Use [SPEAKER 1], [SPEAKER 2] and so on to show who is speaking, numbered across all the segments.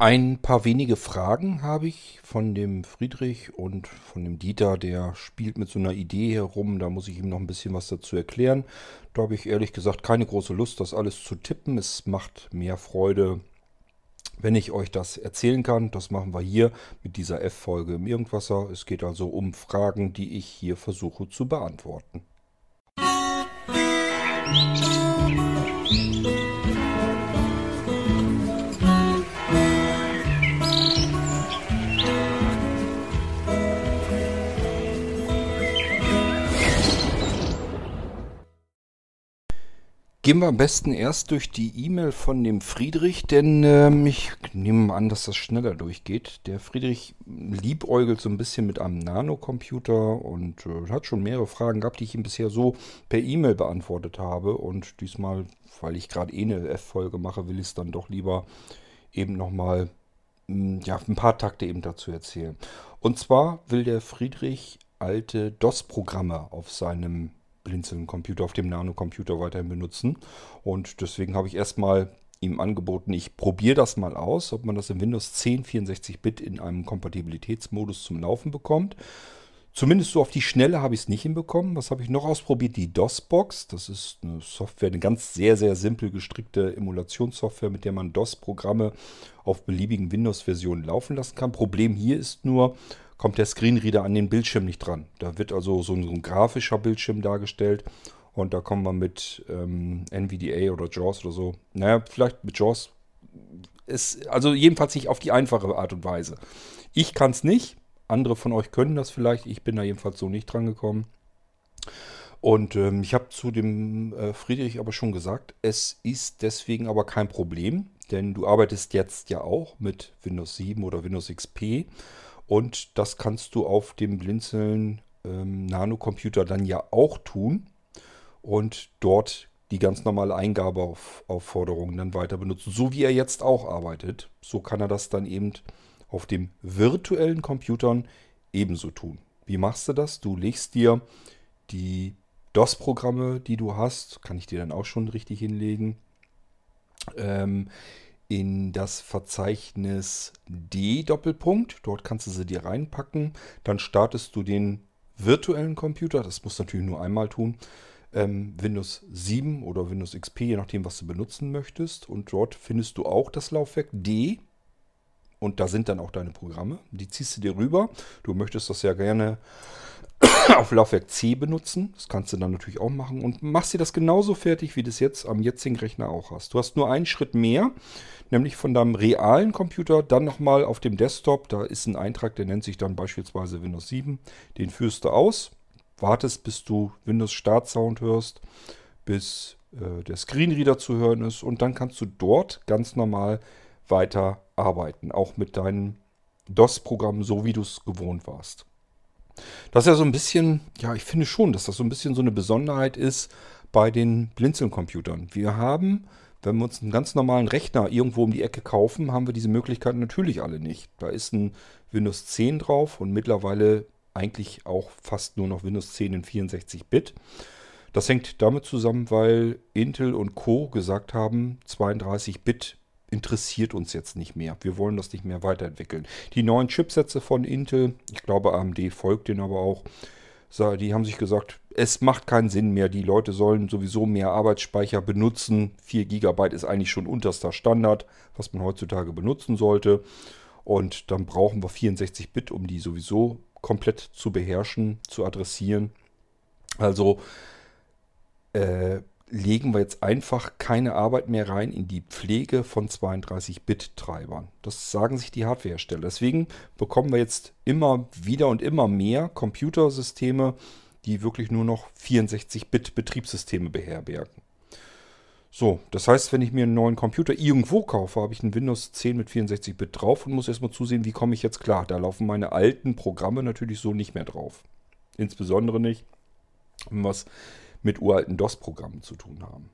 [SPEAKER 1] Ein paar wenige Fragen habe ich von dem Friedrich und von dem Dieter, der spielt mit so einer Idee herum. Da muss ich ihm noch ein bisschen was dazu erklären. Da habe ich ehrlich gesagt keine große Lust, das alles zu tippen. Es macht mehr Freude, wenn ich euch das erzählen kann. Das machen wir hier mit dieser F-Folge im Irgendwasser. Es geht also um Fragen, die ich hier versuche zu beantworten. Musik Gehen wir am besten erst durch die E-Mail von dem Friedrich, denn ähm, ich nehme an, dass das schneller durchgeht. Der Friedrich liebäugelt so ein bisschen mit einem Nanocomputer und äh, hat schon mehrere Fragen gehabt, die ich ihm bisher so per E-Mail beantwortet habe. Und diesmal, weil ich gerade eh eine F-Folge mache, will ich es dann doch lieber eben nochmal hm, ja, ein paar Takte eben dazu erzählen. Und zwar will der Friedrich alte DOS-Programme auf seinem Blinzeln-Computer, auf dem Nano-Computer weiterhin benutzen. Und deswegen habe ich erstmal ihm angeboten, ich probiere das mal aus, ob man das in Windows 10 64-Bit in einem Kompatibilitätsmodus zum Laufen bekommt. Zumindest so auf die Schnelle habe ich es nicht hinbekommen. Was habe ich noch ausprobiert? Die DOS-Box. Das ist eine Software, eine ganz sehr, sehr simpel gestrickte Emulationssoftware, mit der man DOS-Programme auf beliebigen Windows-Versionen laufen lassen kann. Problem hier ist nur, kommt der Screenreader an den Bildschirm nicht dran. Da wird also so ein, so ein grafischer Bildschirm dargestellt und da kommen wir mit ähm, NVDA oder JAWS oder so. Naja, vielleicht mit JAWS. Ist, also jedenfalls nicht auf die einfache Art und Weise. Ich kann es nicht. Andere von euch können das vielleicht. Ich bin da jedenfalls so nicht dran gekommen. Und ähm, ich habe zu dem äh, Friedrich aber schon gesagt, es ist deswegen aber kein Problem, denn du arbeitest jetzt ja auch mit Windows 7 oder Windows XP und das kannst du auf dem Blinzeln ähm, Nano-Computer dann ja auch tun und dort die ganz normale Eingabeaufforderungen dann weiter benutzen, so wie er jetzt auch arbeitet. So kann er das dann eben auf dem virtuellen Computern ebenso tun. Wie machst du das? Du legst dir die DOS-Programme, die du hast, kann ich dir dann auch schon richtig hinlegen, ähm, in das Verzeichnis D Doppelpunkt. Dort kannst du sie dir reinpacken. Dann startest du den virtuellen Computer. Das musst du natürlich nur einmal tun. Ähm, Windows 7 oder Windows XP, je nachdem, was du benutzen möchtest. Und dort findest du auch das Laufwerk D. Und da sind dann auch deine Programme. Die ziehst du dir rüber. Du möchtest das ja gerne auf Laufwerk C benutzen. Das kannst du dann natürlich auch machen. Und machst dir das genauso fertig, wie du es jetzt am jetzigen Rechner auch hast. Du hast nur einen Schritt mehr nämlich von deinem realen Computer dann nochmal auf dem Desktop. Da ist ein Eintrag, der nennt sich dann beispielsweise Windows 7. Den führst du aus, wartest, bis du Windows Start Sound hörst, bis äh, der Screenreader zu hören ist und dann kannst du dort ganz normal weiter arbeiten, auch mit deinen DOS-Programmen, so wie du es gewohnt warst. Das ist ja so ein bisschen, ja, ich finde schon, dass das so ein bisschen so eine Besonderheit ist bei den Blinzeln-Computern. Wir haben wenn wir uns einen ganz normalen Rechner irgendwo um die Ecke kaufen, haben wir diese Möglichkeiten natürlich alle nicht. Da ist ein Windows 10 drauf und mittlerweile eigentlich auch fast nur noch Windows 10 in 64-Bit. Das hängt damit zusammen, weil Intel und Co. gesagt haben, 32-Bit interessiert uns jetzt nicht mehr. Wir wollen das nicht mehr weiterentwickeln. Die neuen Chipsätze von Intel, ich glaube AMD folgt denen aber auch, die haben sich gesagt, es macht keinen Sinn mehr. Die Leute sollen sowieso mehr Arbeitsspeicher benutzen. 4 GB ist eigentlich schon unterster Standard, was man heutzutage benutzen sollte. Und dann brauchen wir 64 Bit, um die sowieso komplett zu beherrschen, zu adressieren. Also äh, legen wir jetzt einfach keine Arbeit mehr rein in die Pflege von 32-Bit-Treibern. Das sagen sich die Hardwarehersteller. Deswegen bekommen wir jetzt immer wieder und immer mehr Computersysteme, die wirklich nur noch 64-Bit-Betriebssysteme beherbergen. So, das heißt, wenn ich mir einen neuen Computer irgendwo kaufe, habe ich einen Windows 10 mit 64-Bit drauf und muss erstmal zusehen, wie komme ich jetzt klar. Da laufen meine alten Programme natürlich so nicht mehr drauf. Insbesondere nicht, wenn es mit uralten DOS-Programmen zu tun haben.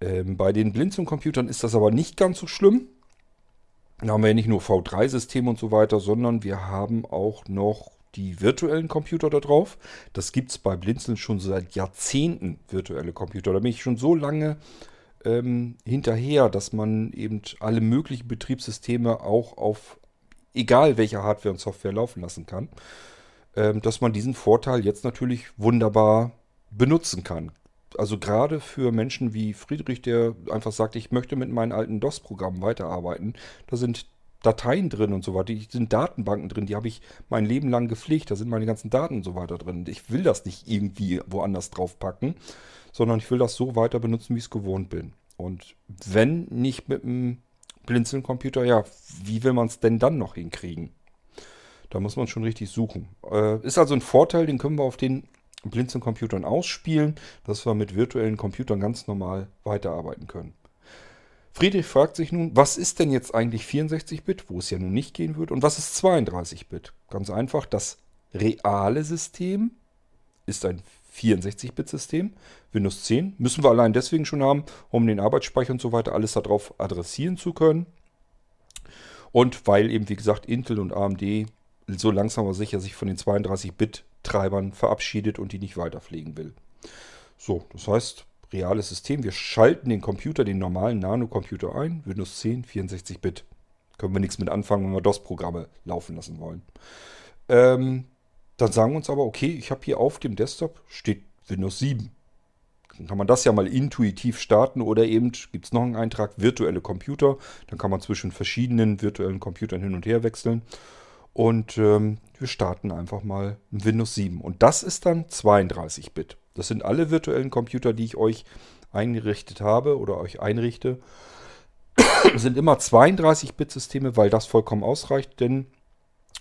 [SPEAKER 1] Ähm, bei den Blinzeln-Computern ist das aber nicht ganz so schlimm. Da haben wir ja nicht nur V3-Systeme und so weiter, sondern wir haben auch noch die virtuellen Computer da drauf. Das gibt es bei Blinzeln schon seit Jahrzehnten, virtuelle Computer. Da bin ich schon so lange ähm, hinterher, dass man eben alle möglichen Betriebssysteme auch auf egal welcher Hardware und Software laufen lassen kann, ähm, dass man diesen Vorteil jetzt natürlich wunderbar benutzen kann. Also gerade für Menschen wie Friedrich, der einfach sagt, ich möchte mit meinen alten DOS-Programmen weiterarbeiten, da sind Dateien drin und so weiter, da sind Datenbanken drin, die habe ich mein Leben lang gepflegt, da sind meine ganzen Daten und so weiter drin. Ich will das nicht irgendwie woanders draufpacken, sondern ich will das so weiter benutzen, wie ich es gewohnt bin. Und wenn nicht mit einem Blinzeln-Computer, ja, wie will man es denn dann noch hinkriegen? Da muss man schon richtig suchen. Äh, ist also ein Vorteil, den können wir auf den Blinzeln-Computern ausspielen, dass wir mit virtuellen Computern ganz normal weiterarbeiten können. Friedrich fragt sich nun, was ist denn jetzt eigentlich 64-Bit, wo es ja nun nicht gehen wird, und was ist 32-Bit? Ganz einfach, das reale System ist ein 64-Bit-System. Windows 10 müssen wir allein deswegen schon haben, um den Arbeitsspeicher und so weiter alles darauf adressieren zu können. Und weil eben, wie gesagt, Intel und AMD so langsam aber sicher sich von den 32-Bit-Treibern verabschiedet und die nicht weiter pflegen will. So, das heißt, reales System. Wir schalten den Computer, den normalen Nano-Computer ein. Windows 10, 64-Bit. Können wir nichts mit anfangen, wenn wir DOS-Programme laufen lassen wollen. Ähm, dann sagen wir uns aber, okay, ich habe hier auf dem Desktop steht Windows 7. Dann kann man das ja mal intuitiv starten oder eben gibt es noch einen Eintrag virtuelle Computer. Dann kann man zwischen verschiedenen virtuellen Computern hin und her wechseln. Und ähm, wir starten einfach mal Windows 7. Und das ist dann 32-Bit. Das sind alle virtuellen Computer, die ich euch eingerichtet habe oder euch einrichte. sind immer 32-Bit-Systeme, weil das vollkommen ausreicht, denn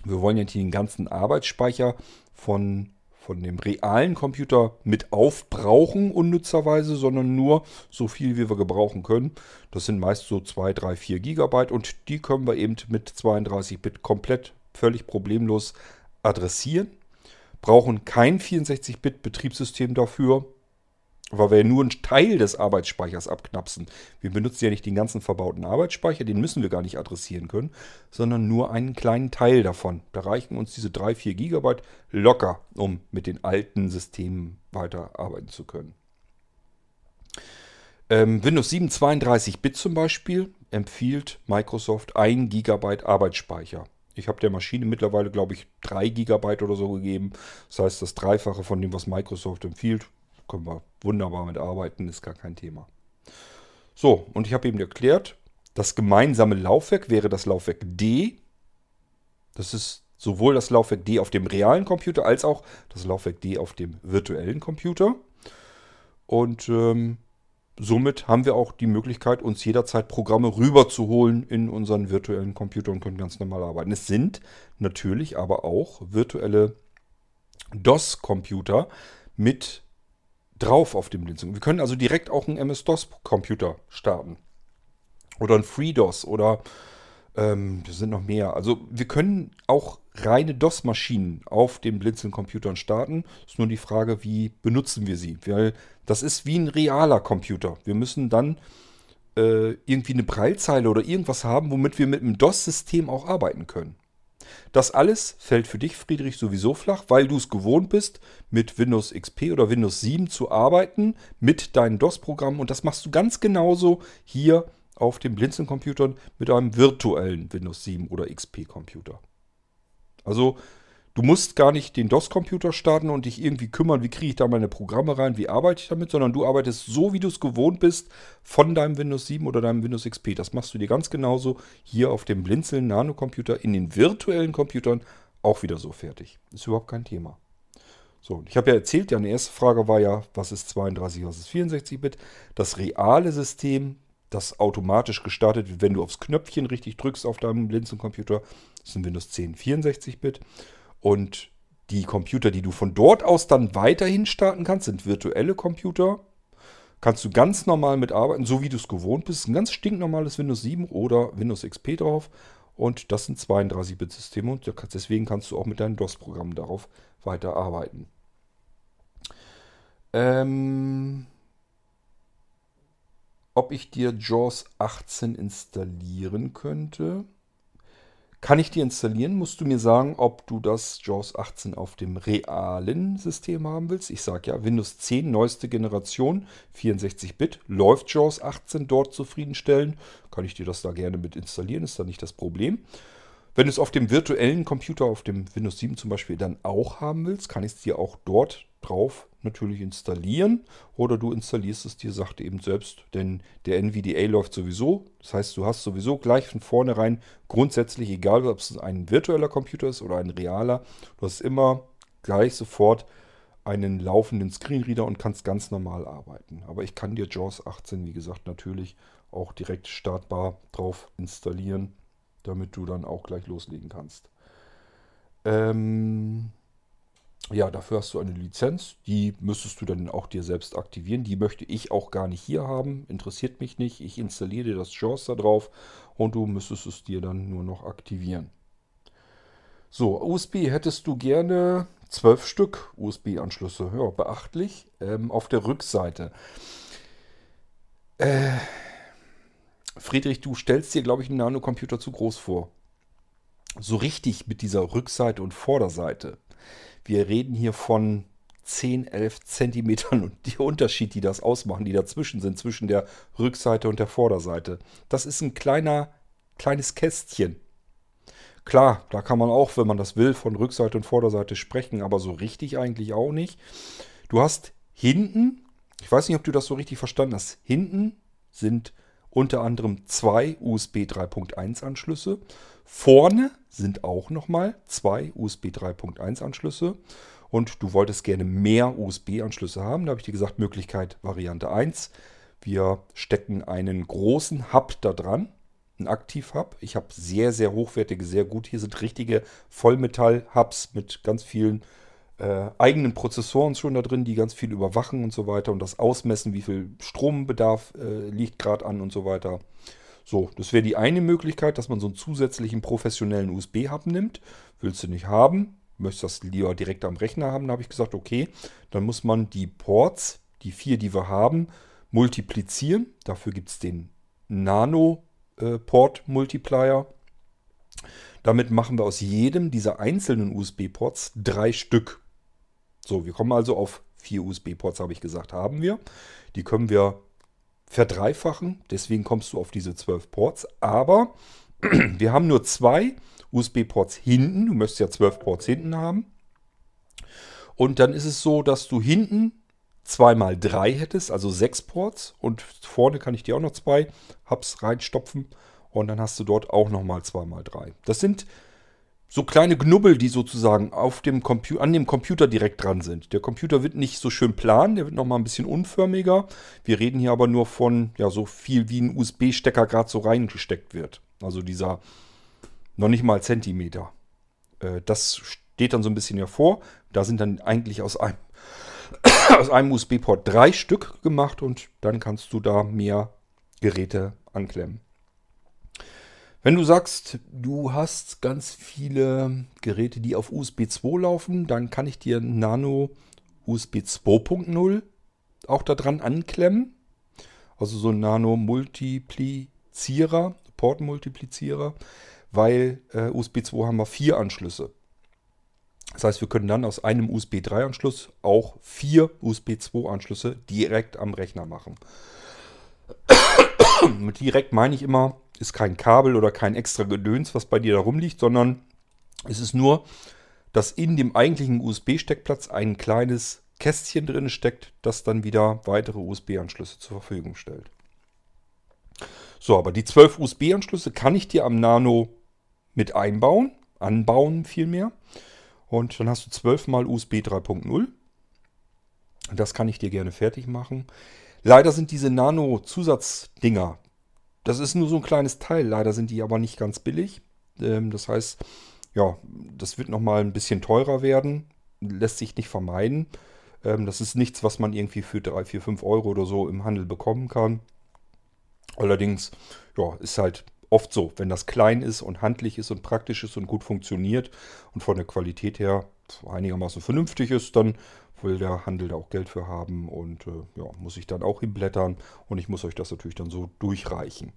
[SPEAKER 1] wir wollen ja nicht den ganzen Arbeitsspeicher von, von dem realen Computer mit aufbrauchen, unnützerweise, sondern nur so viel, wie wir gebrauchen können. Das sind meist so 2, 3, 4 Gigabyte und die können wir eben mit 32-Bit komplett völlig problemlos adressieren. Brauchen kein 64-Bit-Betriebssystem dafür, weil wir nur einen Teil des Arbeitsspeichers abknapsen. Wir benutzen ja nicht den ganzen verbauten Arbeitsspeicher, den müssen wir gar nicht adressieren können, sondern nur einen kleinen Teil davon. Da reichen uns diese 3, 4 Gigabyte locker, um mit den alten Systemen weiterarbeiten zu können. Ähm, Windows 7 32-Bit zum Beispiel empfiehlt Microsoft 1 GB Arbeitsspeicher. Ich habe der Maschine mittlerweile, glaube ich, 3 GB oder so gegeben. Das heißt, das Dreifache von dem, was Microsoft empfiehlt können wir wunderbar mit arbeiten, ist gar kein Thema. So, und ich habe eben erklärt, das gemeinsame Laufwerk wäre das Laufwerk D. Das ist sowohl das Laufwerk D auf dem realen Computer als auch das Laufwerk D auf dem virtuellen Computer. Und ähm, somit haben wir auch die Möglichkeit, uns jederzeit Programme rüberzuholen in unseren virtuellen Computer und können ganz normal arbeiten. Es sind natürlich aber auch virtuelle DOS-Computer mit drauf auf dem Blinzeln. Wir können also direkt auch einen MS-DOS-Computer starten. Oder ein FreeDOS oder ähm, das sind noch mehr. Also wir können auch reine DOS-Maschinen auf den Blinzeln-Computern starten. Ist nur die Frage, wie benutzen wir sie? Weil das ist wie ein realer Computer. Wir müssen dann äh, irgendwie eine Breilzeile oder irgendwas haben, womit wir mit dem DOS-System auch arbeiten können. Das alles fällt für dich, Friedrich, sowieso flach, weil du es gewohnt bist, mit Windows XP oder Windows 7 zu arbeiten, mit deinen DOS-Programmen. Und das machst du ganz genauso hier auf den Blinzeln-Computern mit einem virtuellen Windows 7 oder XP-Computer. Also Du musst gar nicht den DOS-Computer starten und dich irgendwie kümmern, wie kriege ich da meine Programme rein, wie arbeite ich damit, sondern du arbeitest so, wie du es gewohnt bist von deinem Windows 7 oder deinem Windows XP. Das machst du dir ganz genauso hier auf dem Blinzeln Nano-Computer in den virtuellen Computern auch wieder so fertig. Ist überhaupt kein Thema. So, ich habe ja erzählt, deine erste Frage war ja, was ist 32, was ist 64-Bit? Das reale System, das automatisch gestartet wird, wenn du aufs Knöpfchen richtig drückst auf deinem Blinzeln-Computer, ist ein Windows 10 64-Bit. Und die Computer, die du von dort aus dann weiterhin starten kannst, sind virtuelle Computer. Kannst du ganz normal mitarbeiten, so wie du es gewohnt bist. Ein ganz stinknormales Windows 7 oder Windows XP drauf. Und das sind 32-Bit-Systeme und deswegen kannst du auch mit deinen DOS-Programmen darauf weiterarbeiten. Ähm, ob ich dir JAWS 18 installieren könnte? Kann ich dir installieren, musst du mir sagen, ob du das JAWS 18 auf dem realen System haben willst. Ich sage ja, Windows 10, neueste Generation, 64-Bit, läuft JAWS 18 dort zufriedenstellen. Kann ich dir das da gerne mit installieren, ist da nicht das Problem. Wenn du es auf dem virtuellen Computer, auf dem Windows 7 zum Beispiel, dann auch haben willst, kann ich es dir auch dort drauf natürlich installieren. Oder du installierst es dir, sagt eben selbst, denn der NVDA läuft sowieso. Das heißt, du hast sowieso gleich von vornherein grundsätzlich, egal ob es ein virtueller Computer ist oder ein realer, du hast immer gleich sofort einen laufenden Screenreader und kannst ganz normal arbeiten. Aber ich kann dir JAWS 18, wie gesagt, natürlich auch direkt startbar drauf installieren damit du dann auch gleich loslegen kannst. Ähm, ja, dafür hast du eine Lizenz, die müsstest du dann auch dir selbst aktivieren. Die möchte ich auch gar nicht hier haben, interessiert mich nicht. Ich installiere dir das JAWS da drauf und du müsstest es dir dann nur noch aktivieren. So, USB hättest du gerne zwölf Stück USB-Anschlüsse. Ja, beachtlich. Ähm, auf der Rückseite. Äh, Friedrich, du stellst dir, glaube ich, einen Nanocomputer zu groß vor. So richtig mit dieser Rückseite und Vorderseite. Wir reden hier von 10, 11 Zentimetern und die Unterschied, die das ausmachen, die dazwischen sind, zwischen der Rückseite und der Vorderseite. Das ist ein kleiner, kleines Kästchen. Klar, da kann man auch, wenn man das will, von Rückseite und Vorderseite sprechen, aber so richtig eigentlich auch nicht. Du hast hinten, ich weiß nicht, ob du das so richtig verstanden hast, hinten sind unter anderem zwei USB 3.1 Anschlüsse. Vorne sind auch nochmal zwei USB 3.1 Anschlüsse. Und du wolltest gerne mehr USB-Anschlüsse haben. Da habe ich dir gesagt, Möglichkeit Variante 1. Wir stecken einen großen Hub da dran, einen Aktiv-Hub. Ich habe sehr, sehr hochwertige, sehr gut. Hier sind richtige Vollmetall-Hubs mit ganz vielen äh, eigenen Prozessoren schon da drin, die ganz viel überwachen und so weiter und das ausmessen, wie viel Strombedarf äh, liegt gerade an und so weiter. So, das wäre die eine Möglichkeit, dass man so einen zusätzlichen professionellen USB-Hub nimmt. Willst du nicht haben, möchtest das lieber direkt am Rechner haben, da habe ich gesagt, okay, dann muss man die Ports, die vier, die wir haben, multiplizieren. Dafür gibt es den Nano-Port-Multiplier. Äh, Damit machen wir aus jedem dieser einzelnen USB-Ports drei Stück. So, wir kommen also auf vier USB-Ports, habe ich gesagt, haben wir. Die können wir verdreifachen, deswegen kommst du auf diese 12 Ports. Aber wir haben nur zwei USB-Ports hinten. Du möchtest ja 12 Ports hinten haben. Und dann ist es so, dass du hinten 2 mal 3 hättest, also 6 Ports. Und vorne kann ich dir auch noch zwei Hubs reinstopfen. Und dann hast du dort auch nochmal 2 mal 3. Das sind so kleine Knubbel, die sozusagen auf dem an dem Computer direkt dran sind. Der Computer wird nicht so schön plan, der wird nochmal ein bisschen unförmiger. Wir reden hier aber nur von ja so viel wie ein USB-Stecker gerade so reingesteckt wird. Also dieser noch nicht mal Zentimeter. Äh, das steht dann so ein bisschen hervor. Da sind dann eigentlich aus einem, aus einem USB-Port drei Stück gemacht und dann kannst du da mehr Geräte anklemmen. Wenn du sagst, du hast ganz viele Geräte, die auf USB 2 laufen, dann kann ich dir Nano USB 2.0 auch da dran anklemmen. Also so ein Nano-Multiplizierer, Port-Multiplizierer, weil äh, USB 2 haben wir vier Anschlüsse. Das heißt, wir können dann aus einem USB 3 Anschluss auch vier USB 2 Anschlüsse direkt am Rechner machen. Mit direkt meine ich immer, ist kein Kabel oder kein extra Gedöns, was bei dir da rumliegt, sondern es ist nur, dass in dem eigentlichen USB-Steckplatz ein kleines Kästchen drin steckt, das dann wieder weitere USB-Anschlüsse zur Verfügung stellt. So, aber die 12 USB-Anschlüsse kann ich dir am Nano mit einbauen, anbauen vielmehr. Und dann hast du 12 mal USB 3.0. Das kann ich dir gerne fertig machen. Leider sind diese Nano-Zusatzdinger, das ist nur so ein kleines Teil. Leider sind die aber nicht ganz billig. Ähm, das heißt, ja, das wird nochmal ein bisschen teurer werden. Lässt sich nicht vermeiden. Ähm, das ist nichts, was man irgendwie für 3, 4, 5 Euro oder so im Handel bekommen kann. Allerdings, ja, ist halt oft so, wenn das klein ist und handlich ist und praktisch ist und gut funktioniert und von der Qualität her einigermaßen vernünftig ist, dann will der Handel da auch Geld für haben und äh, ja, muss ich dann auch hinblättern und ich muss euch das natürlich dann so durchreichen.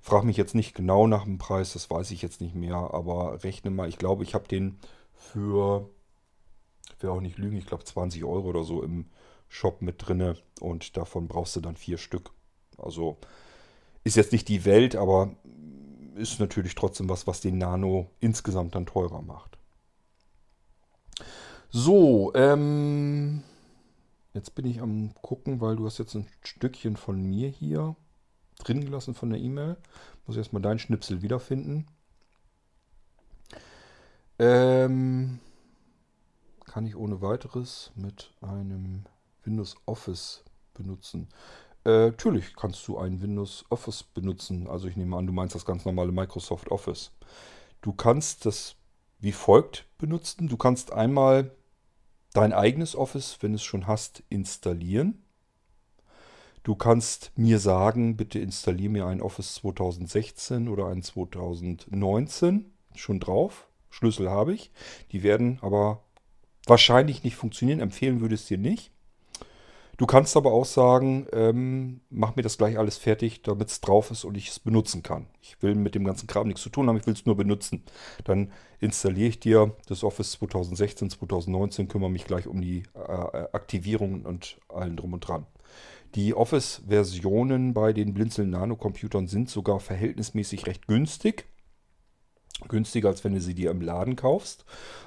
[SPEAKER 1] Frag mich jetzt nicht genau nach dem Preis, das weiß ich jetzt nicht mehr, aber rechne mal, ich glaube, ich habe den für, ich will auch nicht lügen, ich glaube 20 Euro oder so im Shop mit drinne und davon brauchst du dann vier Stück. Also ist jetzt nicht die Welt, aber ist natürlich trotzdem was, was den Nano insgesamt dann teurer macht. So, ähm, jetzt bin ich am gucken, weil du hast jetzt ein Stückchen von mir hier drin gelassen von der E-Mail. Muss erstmal deinen Schnipsel wiederfinden. Ähm, kann ich ohne weiteres mit einem Windows Office benutzen. Äh, natürlich kannst du ein Windows Office benutzen. Also ich nehme an, du meinst das ganz normale Microsoft Office. Du kannst das wie folgt benutzen. Du kannst einmal dein eigenes Office, wenn es schon hast, installieren. Du kannst mir sagen, bitte installiere mir ein Office 2016 oder ein 2019 schon drauf. Schlüssel habe ich. Die werden aber wahrscheinlich nicht funktionieren. Empfehlen würde es dir nicht. Du kannst aber auch sagen, ähm, mach mir das gleich alles fertig, damit es drauf ist und ich es benutzen kann. Ich will mit dem ganzen Kram nichts zu tun haben, ich will es nur benutzen. Dann installiere ich dir das Office 2016, 2019, kümmere mich gleich um die äh, Aktivierung und allen drum und dran. Die Office-Versionen bei den Blinzeln Nano-Computern sind sogar verhältnismäßig recht günstig günstiger, als wenn du sie dir im Laden kaufst.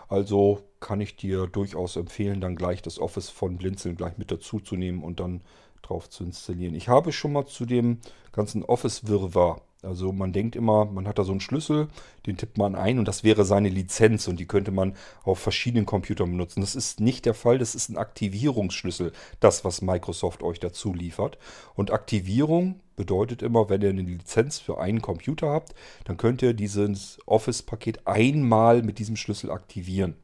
[SPEAKER 1] Also kann ich dir durchaus empfehlen, dann gleich das Office von Blinzeln gleich mit dazu zu nehmen und dann drauf zu installieren. Ich habe schon mal zu dem ganzen Office-Wirrwarr also man denkt immer, man hat da so einen Schlüssel, den tippt man ein und das wäre seine Lizenz und die könnte man auf verschiedenen Computern benutzen. Das ist nicht der Fall, das ist ein Aktivierungsschlüssel, das, was Microsoft euch dazu liefert. Und Aktivierung bedeutet immer, wenn ihr eine Lizenz für einen Computer habt, dann könnt ihr dieses Office-Paket einmal mit diesem Schlüssel aktivieren.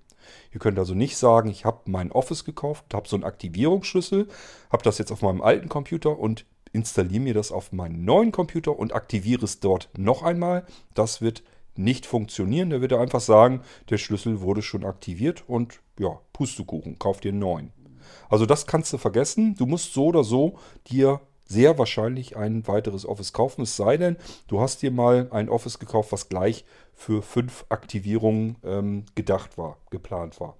[SPEAKER 1] Ihr könnt also nicht sagen, ich habe mein Office gekauft, habe so einen Aktivierungsschlüssel, habe das jetzt auf meinem alten Computer und installiere mir das auf meinen neuen Computer und aktiviere es dort noch einmal. Das wird nicht funktionieren. Der wird einfach sagen, der Schlüssel wurde schon aktiviert und ja, Pustekuchen, kauf dir einen neuen. Also das kannst du vergessen. Du musst so oder so dir sehr wahrscheinlich ein weiteres Office kaufen. Es sei denn, du hast dir mal ein Office gekauft, was gleich für fünf Aktivierungen ähm, gedacht war, geplant war.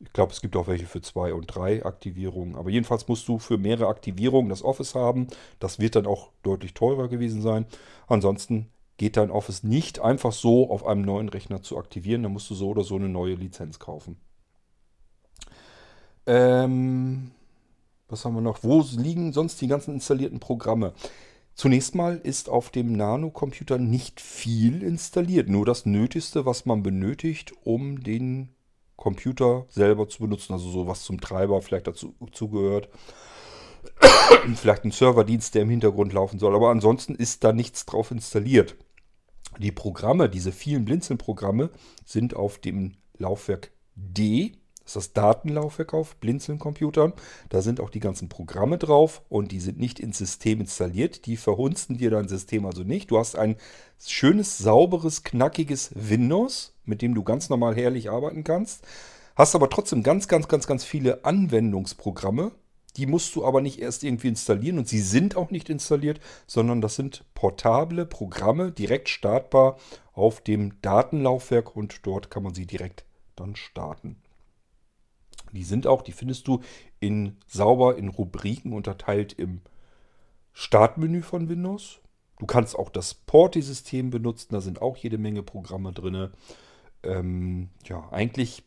[SPEAKER 1] Ich glaube, es gibt auch welche für zwei und drei Aktivierungen. Aber jedenfalls musst du für mehrere Aktivierungen das Office haben. Das wird dann auch deutlich teurer gewesen sein. Ansonsten geht dein Office nicht einfach so auf einem neuen Rechner zu aktivieren. Da musst du so oder so eine neue Lizenz kaufen. Ähm, was haben wir noch? Wo liegen sonst die ganzen installierten Programme? Zunächst mal ist auf dem Nano-Computer nicht viel installiert. Nur das Nötigste, was man benötigt, um den Computer selber zu benutzen, also so was zum Treiber vielleicht dazu zugehört. vielleicht ein Serverdienst, der im Hintergrund laufen soll, aber ansonsten ist da nichts drauf installiert. Die Programme, diese vielen Blinzeln-Programme, sind auf dem Laufwerk D, das ist das Datenlaufwerk auf Blinzeln-Computern. Da sind auch die ganzen Programme drauf und die sind nicht ins System installiert. Die verhunzen dir dein System also nicht. Du hast ein schönes, sauberes, knackiges Windows mit dem du ganz normal herrlich arbeiten kannst. Hast aber trotzdem ganz, ganz, ganz, ganz viele Anwendungsprogramme. Die musst du aber nicht erst irgendwie installieren und sie sind auch nicht installiert, sondern das sind portable Programme, direkt startbar auf dem Datenlaufwerk und dort kann man sie direkt dann starten. Die sind auch, die findest du in sauber in Rubriken unterteilt im Startmenü von Windows. Du kannst auch das Porti-System benutzen, da sind auch jede Menge Programme drin ähm, ja, eigentlich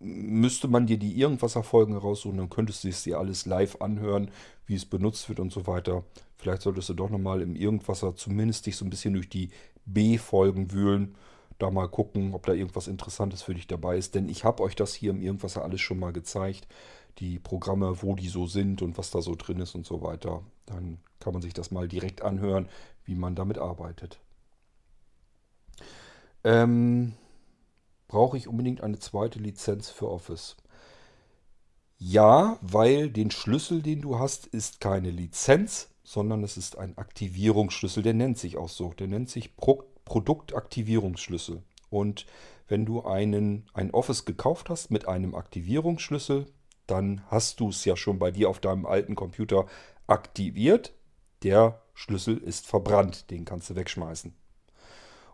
[SPEAKER 1] müsste man dir die Irgendwasser-Folgen raussuchen, dann könntest du es dir alles live anhören, wie es benutzt wird und so weiter. Vielleicht solltest du doch nochmal im Irgendwasser zumindest dich so ein bisschen durch die B-Folgen wühlen, da mal gucken, ob da irgendwas Interessantes für dich dabei ist. Denn ich habe euch das hier im Irgendwasser alles schon mal gezeigt. Die Programme, wo die so sind und was da so drin ist und so weiter. Dann kann man sich das mal direkt anhören, wie man damit arbeitet. Ähm, brauche ich unbedingt eine zweite Lizenz für Office? Ja, weil den Schlüssel, den du hast, ist keine Lizenz, sondern es ist ein Aktivierungsschlüssel. Der nennt sich auch so. Der nennt sich Pro Produktaktivierungsschlüssel. Und wenn du einen, ein Office gekauft hast mit einem Aktivierungsschlüssel, dann hast du es ja schon bei dir auf deinem alten Computer aktiviert. Der Schlüssel ist verbrannt, den kannst du wegschmeißen.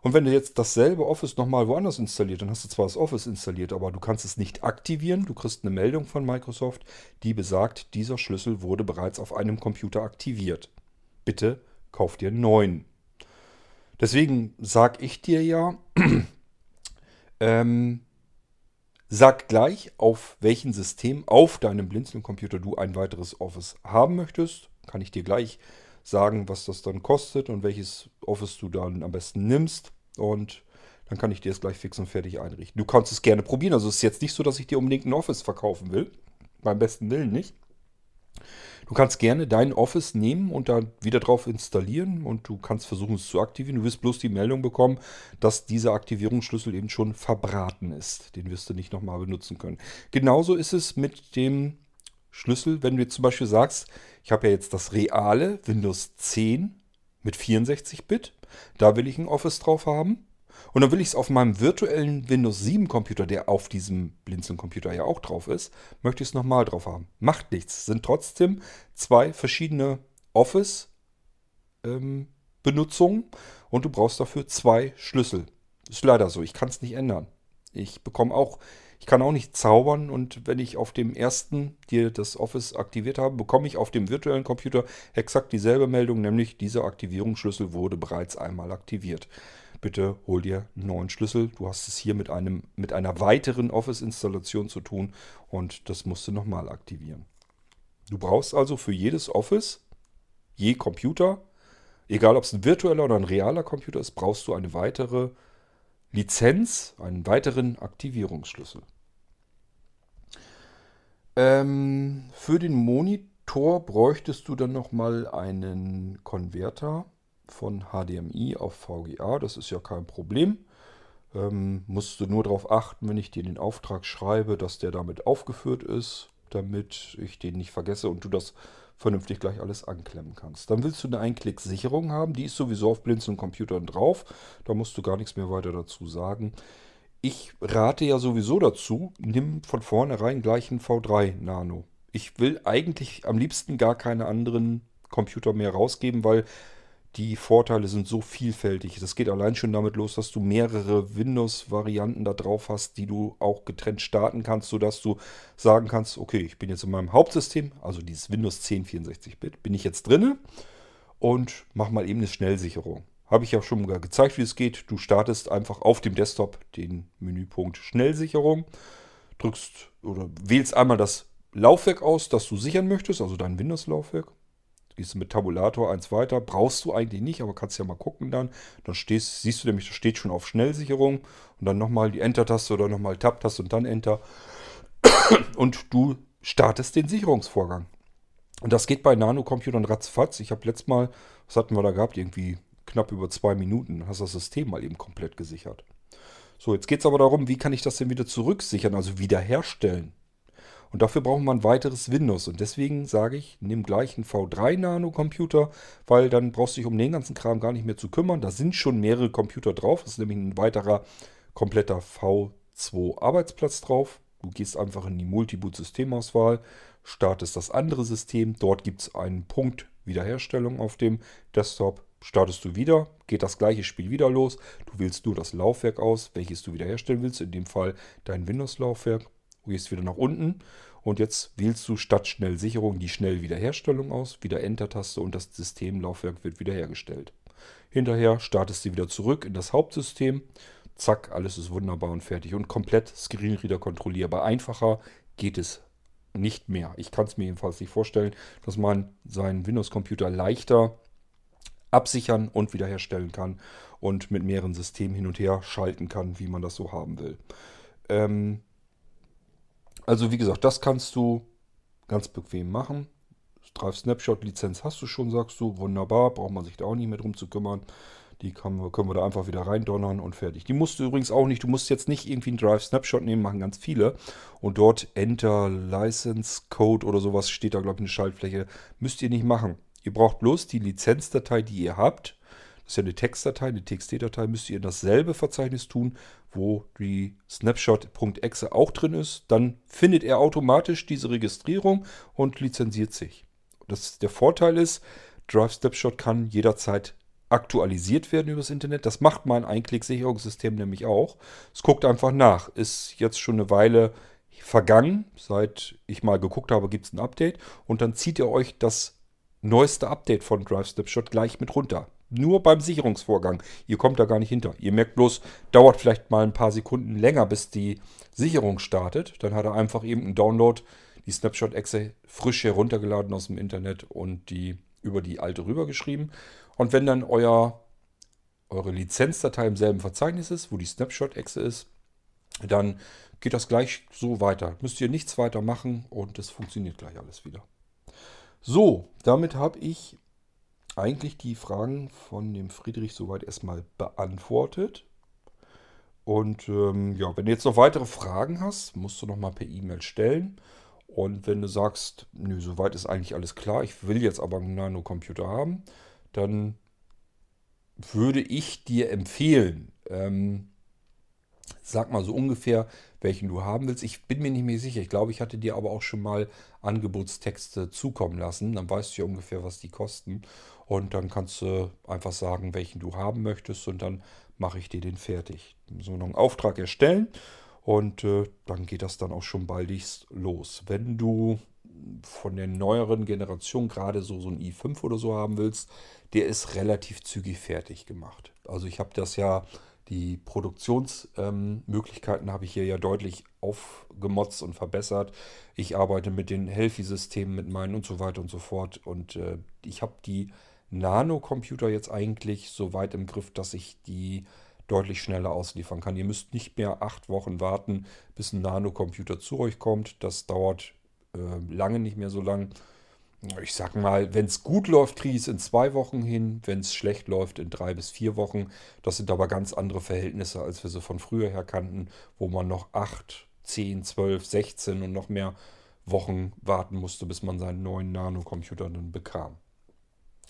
[SPEAKER 1] Und wenn du jetzt dasselbe Office nochmal woanders installiert, dann hast du zwar das Office installiert, aber du kannst es nicht aktivieren. Du kriegst eine Meldung von Microsoft, die besagt, dieser Schlüssel wurde bereits auf einem Computer aktiviert. Bitte kauf dir einen neuen. Deswegen sag ich dir ja, ähm, sag gleich, auf welchem System auf deinem Blinzeln-Computer du ein weiteres Office haben möchtest. Kann ich dir gleich sagen, was das dann kostet und welches Office du dann am besten nimmst. Und dann kann ich dir es gleich fix und fertig einrichten. Du kannst es gerne probieren. Also es ist jetzt nicht so, dass ich dir unbedingt ein Office verkaufen will. Beim besten Willen nicht. Du kannst gerne dein Office nehmen und da wieder drauf installieren und du kannst versuchen es zu aktivieren. Du wirst bloß die Meldung bekommen, dass dieser Aktivierungsschlüssel eben schon verbraten ist. Den wirst du nicht nochmal benutzen können. Genauso ist es mit dem Schlüssel, wenn du jetzt zum Beispiel sagst, ich habe ja jetzt das reale Windows 10 mit 64-Bit, da will ich ein Office drauf haben. Und dann will ich es auf meinem virtuellen Windows 7 Computer, der auf diesem Blinzeln Computer ja auch drauf ist, möchte ich es nochmal drauf haben. Macht nichts. Sind trotzdem zwei verschiedene Office ähm, Benutzungen und du brauchst dafür zwei Schlüssel. Ist leider so. Ich kann es nicht ändern. Ich bekomme auch, ich kann auch nicht zaubern und wenn ich auf dem ersten dir das Office aktiviert habe, bekomme ich auf dem virtuellen Computer exakt dieselbe Meldung, nämlich dieser Aktivierungsschlüssel wurde bereits einmal aktiviert bitte hol dir einen neuen Schlüssel. Du hast es hier mit, einem, mit einer weiteren Office-Installation zu tun und das musst du nochmal aktivieren. Du brauchst also für jedes Office, je Computer, egal ob es ein virtueller oder ein realer Computer ist, brauchst du eine weitere Lizenz, einen weiteren Aktivierungsschlüssel. Ähm, für den Monitor bräuchtest du dann nochmal einen Konverter von HDMI auf VGA. Das ist ja kein Problem. Ähm, musst du nur darauf achten, wenn ich dir den Auftrag schreibe, dass der damit aufgeführt ist, damit ich den nicht vergesse und du das vernünftig gleich alles anklemmen kannst. Dann willst du eine Einklick-Sicherung haben. Die ist sowieso auf blinzeln Computern drauf. Da musst du gar nichts mehr weiter dazu sagen. Ich rate ja sowieso dazu, nimm von vornherein gleich einen V3 Nano. Ich will eigentlich am liebsten gar keine anderen Computer mehr rausgeben, weil die Vorteile sind so vielfältig. Das geht allein schon damit los, dass du mehrere Windows-Varianten da drauf hast, die du auch getrennt starten kannst, sodass du sagen kannst, okay, ich bin jetzt in meinem Hauptsystem, also dieses Windows 10 64-Bit, bin ich jetzt drinne und mach mal eben eine Schnellsicherung. Habe ich ja schon mal gezeigt, wie es geht. Du startest einfach auf dem Desktop den Menüpunkt Schnellsicherung, drückst oder wählst einmal das Laufwerk aus, das du sichern möchtest, also dein Windows-Laufwerk gehst du mit Tabulator eins weiter. Brauchst du eigentlich nicht, aber kannst ja mal gucken dann. Dann stehst, siehst du nämlich, da steht schon auf Schnellsicherung. Und dann nochmal die Enter-Taste oder nochmal Tab-Taste und dann Enter. Und du startest den Sicherungsvorgang. Und das geht bei Nanocomputern ratzfatz. Ich habe letztes Mal, was hatten wir da gehabt? Irgendwie knapp über zwei Minuten. Hast das System mal eben komplett gesichert. So, jetzt geht es aber darum, wie kann ich das denn wieder zurücksichern, also wiederherstellen. Und dafür braucht man ein weiteres Windows. Und deswegen sage ich, nimm gleich einen V3-Nano-Computer, weil dann brauchst du dich um den ganzen Kram gar nicht mehr zu kümmern. Da sind schon mehrere Computer drauf. Das ist nämlich ein weiterer kompletter V2-Arbeitsplatz drauf. Du gehst einfach in die Multiboot-Systemauswahl, startest das andere System. Dort gibt es einen Punkt Wiederherstellung auf dem Desktop. Startest du wieder, geht das gleiche Spiel wieder los. Du wählst nur das Laufwerk aus, welches du wiederherstellen willst. In dem Fall dein Windows-Laufwerk. Gehst wieder nach unten und jetzt wählst du statt Schnellsicherung die Schnellwiederherstellung aus, wieder Enter-Taste und das Systemlaufwerk wird wiederhergestellt. Hinterher startest du wieder zurück in das Hauptsystem. Zack, alles ist wunderbar und fertig und komplett Screenreader kontrollierbar. Einfacher geht es nicht mehr. Ich kann es mir jedenfalls nicht vorstellen, dass man seinen Windows-Computer leichter absichern und wiederherstellen kann und mit mehreren Systemen hin und her schalten kann, wie man das so haben will. Ähm, also wie gesagt, das kannst du ganz bequem machen. Drive Snapshot Lizenz hast du schon, sagst du. Wunderbar, braucht man sich da auch nicht mehr drum zu kümmern. Die wir, können wir da einfach wieder reindonnern und fertig. Die musst du übrigens auch nicht, du musst jetzt nicht irgendwie einen Drive Snapshot nehmen, machen ganz viele. Und dort Enter License Code oder sowas steht da, glaube ich, eine Schaltfläche. Müsst ihr nicht machen. Ihr braucht bloß die Lizenzdatei, die ihr habt das ist ja eine Textdatei, eine TXT-Datei, müsst ihr in dasselbe Verzeichnis tun, wo die Snapshot.exe auch drin ist. Dann findet er automatisch diese Registrierung und lizenziert sich. Das, der Vorteil ist, Drive Snapshot kann jederzeit aktualisiert werden übers Internet. Das macht mein Einklick-Sicherungssystem nämlich auch. Es guckt einfach nach. Ist jetzt schon eine Weile vergangen, seit ich mal geguckt habe, gibt es ein Update. Und dann zieht ihr euch das neueste Update von Drive Snapshot gleich mit runter. Nur beim Sicherungsvorgang. Ihr kommt da gar nicht hinter. Ihr merkt bloß, dauert vielleicht mal ein paar Sekunden länger, bis die Sicherung startet. Dann hat er einfach eben einen Download, die Snapshot-Exe frisch heruntergeladen aus dem Internet und die über die alte rübergeschrieben. Und wenn dann euer, eure Lizenzdatei im selben Verzeichnis ist, wo die Snapshot-Exe ist, dann geht das gleich so weiter. Müsst ihr nichts weiter machen und es funktioniert gleich alles wieder. So, damit habe ich eigentlich die Fragen von dem Friedrich soweit erstmal beantwortet. Und ähm, ja, wenn du jetzt noch weitere Fragen hast, musst du noch mal per E-Mail stellen. Und wenn du sagst, nö, soweit ist eigentlich alles klar, ich will jetzt aber einen Nano-Computer haben, dann würde ich dir empfehlen, ähm, sag mal so ungefähr, welchen du haben willst. Ich bin mir nicht mehr sicher. Ich glaube, ich hatte dir aber auch schon mal Angebotstexte zukommen lassen. Dann weißt du ja ungefähr, was die kosten. Und dann kannst du einfach sagen, welchen du haben möchtest und dann mache ich dir den fertig. So einen Auftrag erstellen und äh, dann geht das dann auch schon baldigst los. Wenn du von der neueren Generation gerade so, so ein i5 oder so haben willst, der ist relativ zügig fertig gemacht. Also ich habe das ja die Produktionsmöglichkeiten ähm, habe ich hier ja deutlich aufgemotzt und verbessert. Ich arbeite mit den Healthy-Systemen, mit meinen und so weiter und so fort. Und äh, ich habe die Nano-Computer jetzt eigentlich so weit im Griff, dass ich die deutlich schneller ausliefern kann. Ihr müsst nicht mehr acht Wochen warten, bis ein Nano-Computer zu euch kommt. Das dauert äh, lange nicht mehr so lang ich sag mal, wenn es gut läuft, kriege ich es in zwei Wochen hin. Wenn es schlecht läuft, in drei bis vier Wochen. Das sind aber ganz andere Verhältnisse, als wir sie von früher her kannten, wo man noch acht, zehn, zwölf, sechzehn und noch mehr Wochen warten musste, bis man seinen neuen Nano-Computer dann bekam.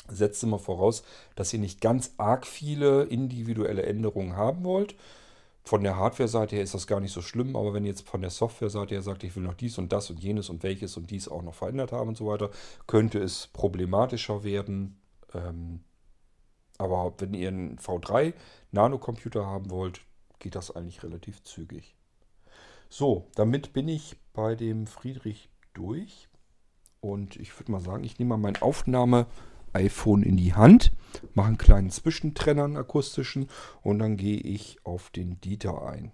[SPEAKER 1] Setzt immer voraus, dass ihr nicht ganz arg viele individuelle Änderungen haben wollt von der Hardware-Seite her ist das gar nicht so schlimm, aber wenn jetzt von der Software-Seite her sagt, ich will noch dies und das und jenes und welches und dies auch noch verändert haben und so weiter, könnte es problematischer werden. Ähm, aber wenn ihr einen V3 Nano-Computer haben wollt, geht das eigentlich relativ zügig. So, damit bin ich bei dem Friedrich durch. Und ich würde mal sagen, ich nehme mal mein Aufnahme iPhone in die Hand, mache einen kleinen Zwischentrenner, einen akustischen und dann gehe ich auf den Dieter ein.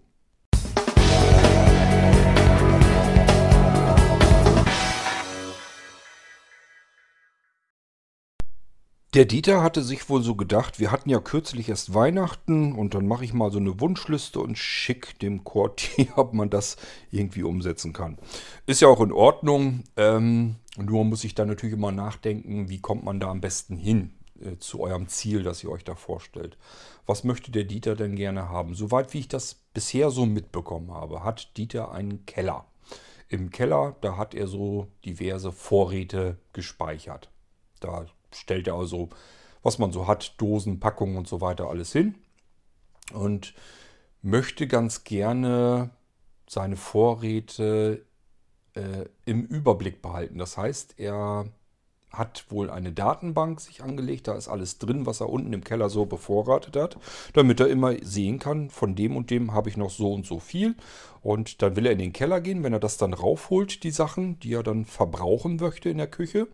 [SPEAKER 1] Der Dieter hatte sich wohl so gedacht, wir hatten ja kürzlich erst Weihnachten und dann mache ich mal so eine Wunschliste und schick dem Corti, ob man das irgendwie umsetzen kann. Ist ja auch in Ordnung. Ähm, nur muss ich dann natürlich immer nachdenken, wie kommt man da am besten hin äh, zu eurem Ziel, das ihr euch da vorstellt. Was möchte der Dieter denn gerne haben? Soweit wie ich das bisher so mitbekommen habe, hat Dieter einen Keller. Im Keller, da hat er so diverse Vorräte gespeichert. Da stellt er also, was man so hat, Dosen, Packungen und so weiter alles hin. Und möchte ganz gerne seine Vorräte äh, im Überblick behalten. Das heißt, er hat wohl eine Datenbank sich angelegt, da ist alles drin, was er unten im Keller so bevorratet hat, damit er immer sehen kann, von dem und dem habe ich noch so und so viel. Und dann will er in den Keller gehen, wenn er das dann raufholt, die Sachen, die er dann verbrauchen möchte in der Küche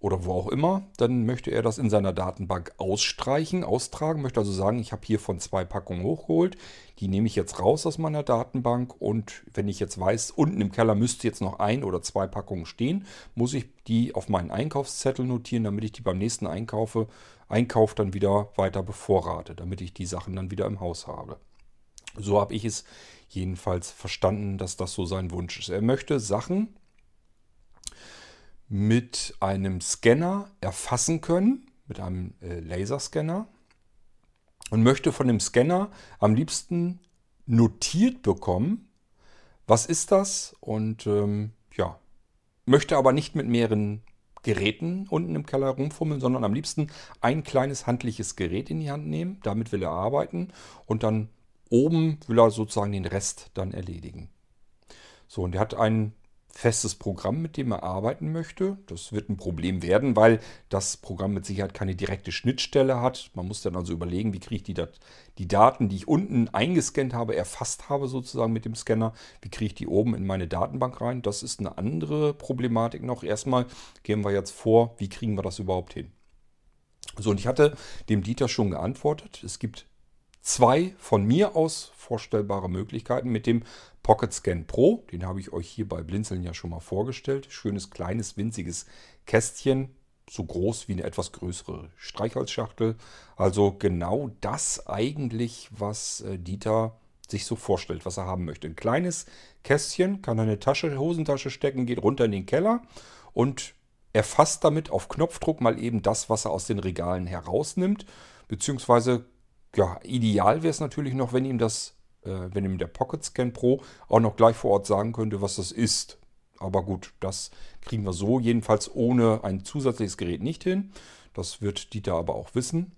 [SPEAKER 1] oder wo auch immer, dann möchte er das in seiner Datenbank ausstreichen, austragen, möchte also sagen, ich habe hier von zwei Packungen hochgeholt, die nehme ich jetzt raus aus meiner Datenbank und wenn ich jetzt weiß, unten im Keller müsste jetzt noch ein oder zwei Packungen stehen, muss ich die auf meinen Einkaufszettel notieren, damit ich die beim nächsten Einkaufe, Einkauf dann wieder weiter bevorrate, damit ich die Sachen dann wieder im Haus habe. So habe ich es jedenfalls verstanden, dass das so sein Wunsch ist. Er möchte Sachen mit einem Scanner erfassen können, mit einem äh, Laserscanner und möchte von dem Scanner am liebsten notiert bekommen, was ist das und ähm, ja, möchte aber nicht mit mehreren Geräten unten im Keller rumfummeln, sondern am liebsten ein kleines handliches Gerät in die Hand nehmen. Damit will er arbeiten und dann oben will er sozusagen den Rest dann erledigen. So, und er hat einen festes Programm, mit dem er arbeiten möchte. Das wird ein Problem werden, weil das Programm mit Sicherheit keine direkte Schnittstelle hat. Man muss dann also überlegen, wie kriege ich die, Dat die Daten, die ich unten eingescannt habe, erfasst habe sozusagen mit dem Scanner, wie kriege ich die oben in meine Datenbank rein. Das ist eine andere Problematik noch. Erstmal gehen wir jetzt vor, wie kriegen wir das überhaupt hin. So, und ich hatte dem Dieter schon geantwortet. Es gibt zwei von mir aus vorstellbare Möglichkeiten mit dem Pocket Scan Pro. Den habe ich euch hier bei Blinzeln ja schon mal vorgestellt. Schönes, kleines, winziges Kästchen. So groß wie eine etwas größere Streichholzschachtel. Also genau das eigentlich, was äh, Dieter sich so vorstellt, was er haben möchte. Ein kleines Kästchen, kann eine Tasche, Hosentasche stecken, geht runter in den Keller und erfasst damit auf Knopfdruck mal eben das, was er aus den Regalen herausnimmt. Beziehungsweise, ja, ideal wäre es natürlich noch, wenn ihm das äh, wenn ihm der Pocket Scan Pro auch noch gleich vor Ort sagen könnte, was das ist. Aber gut, das kriegen wir so jedenfalls ohne ein zusätzliches Gerät nicht hin. Das wird Dieter aber auch wissen.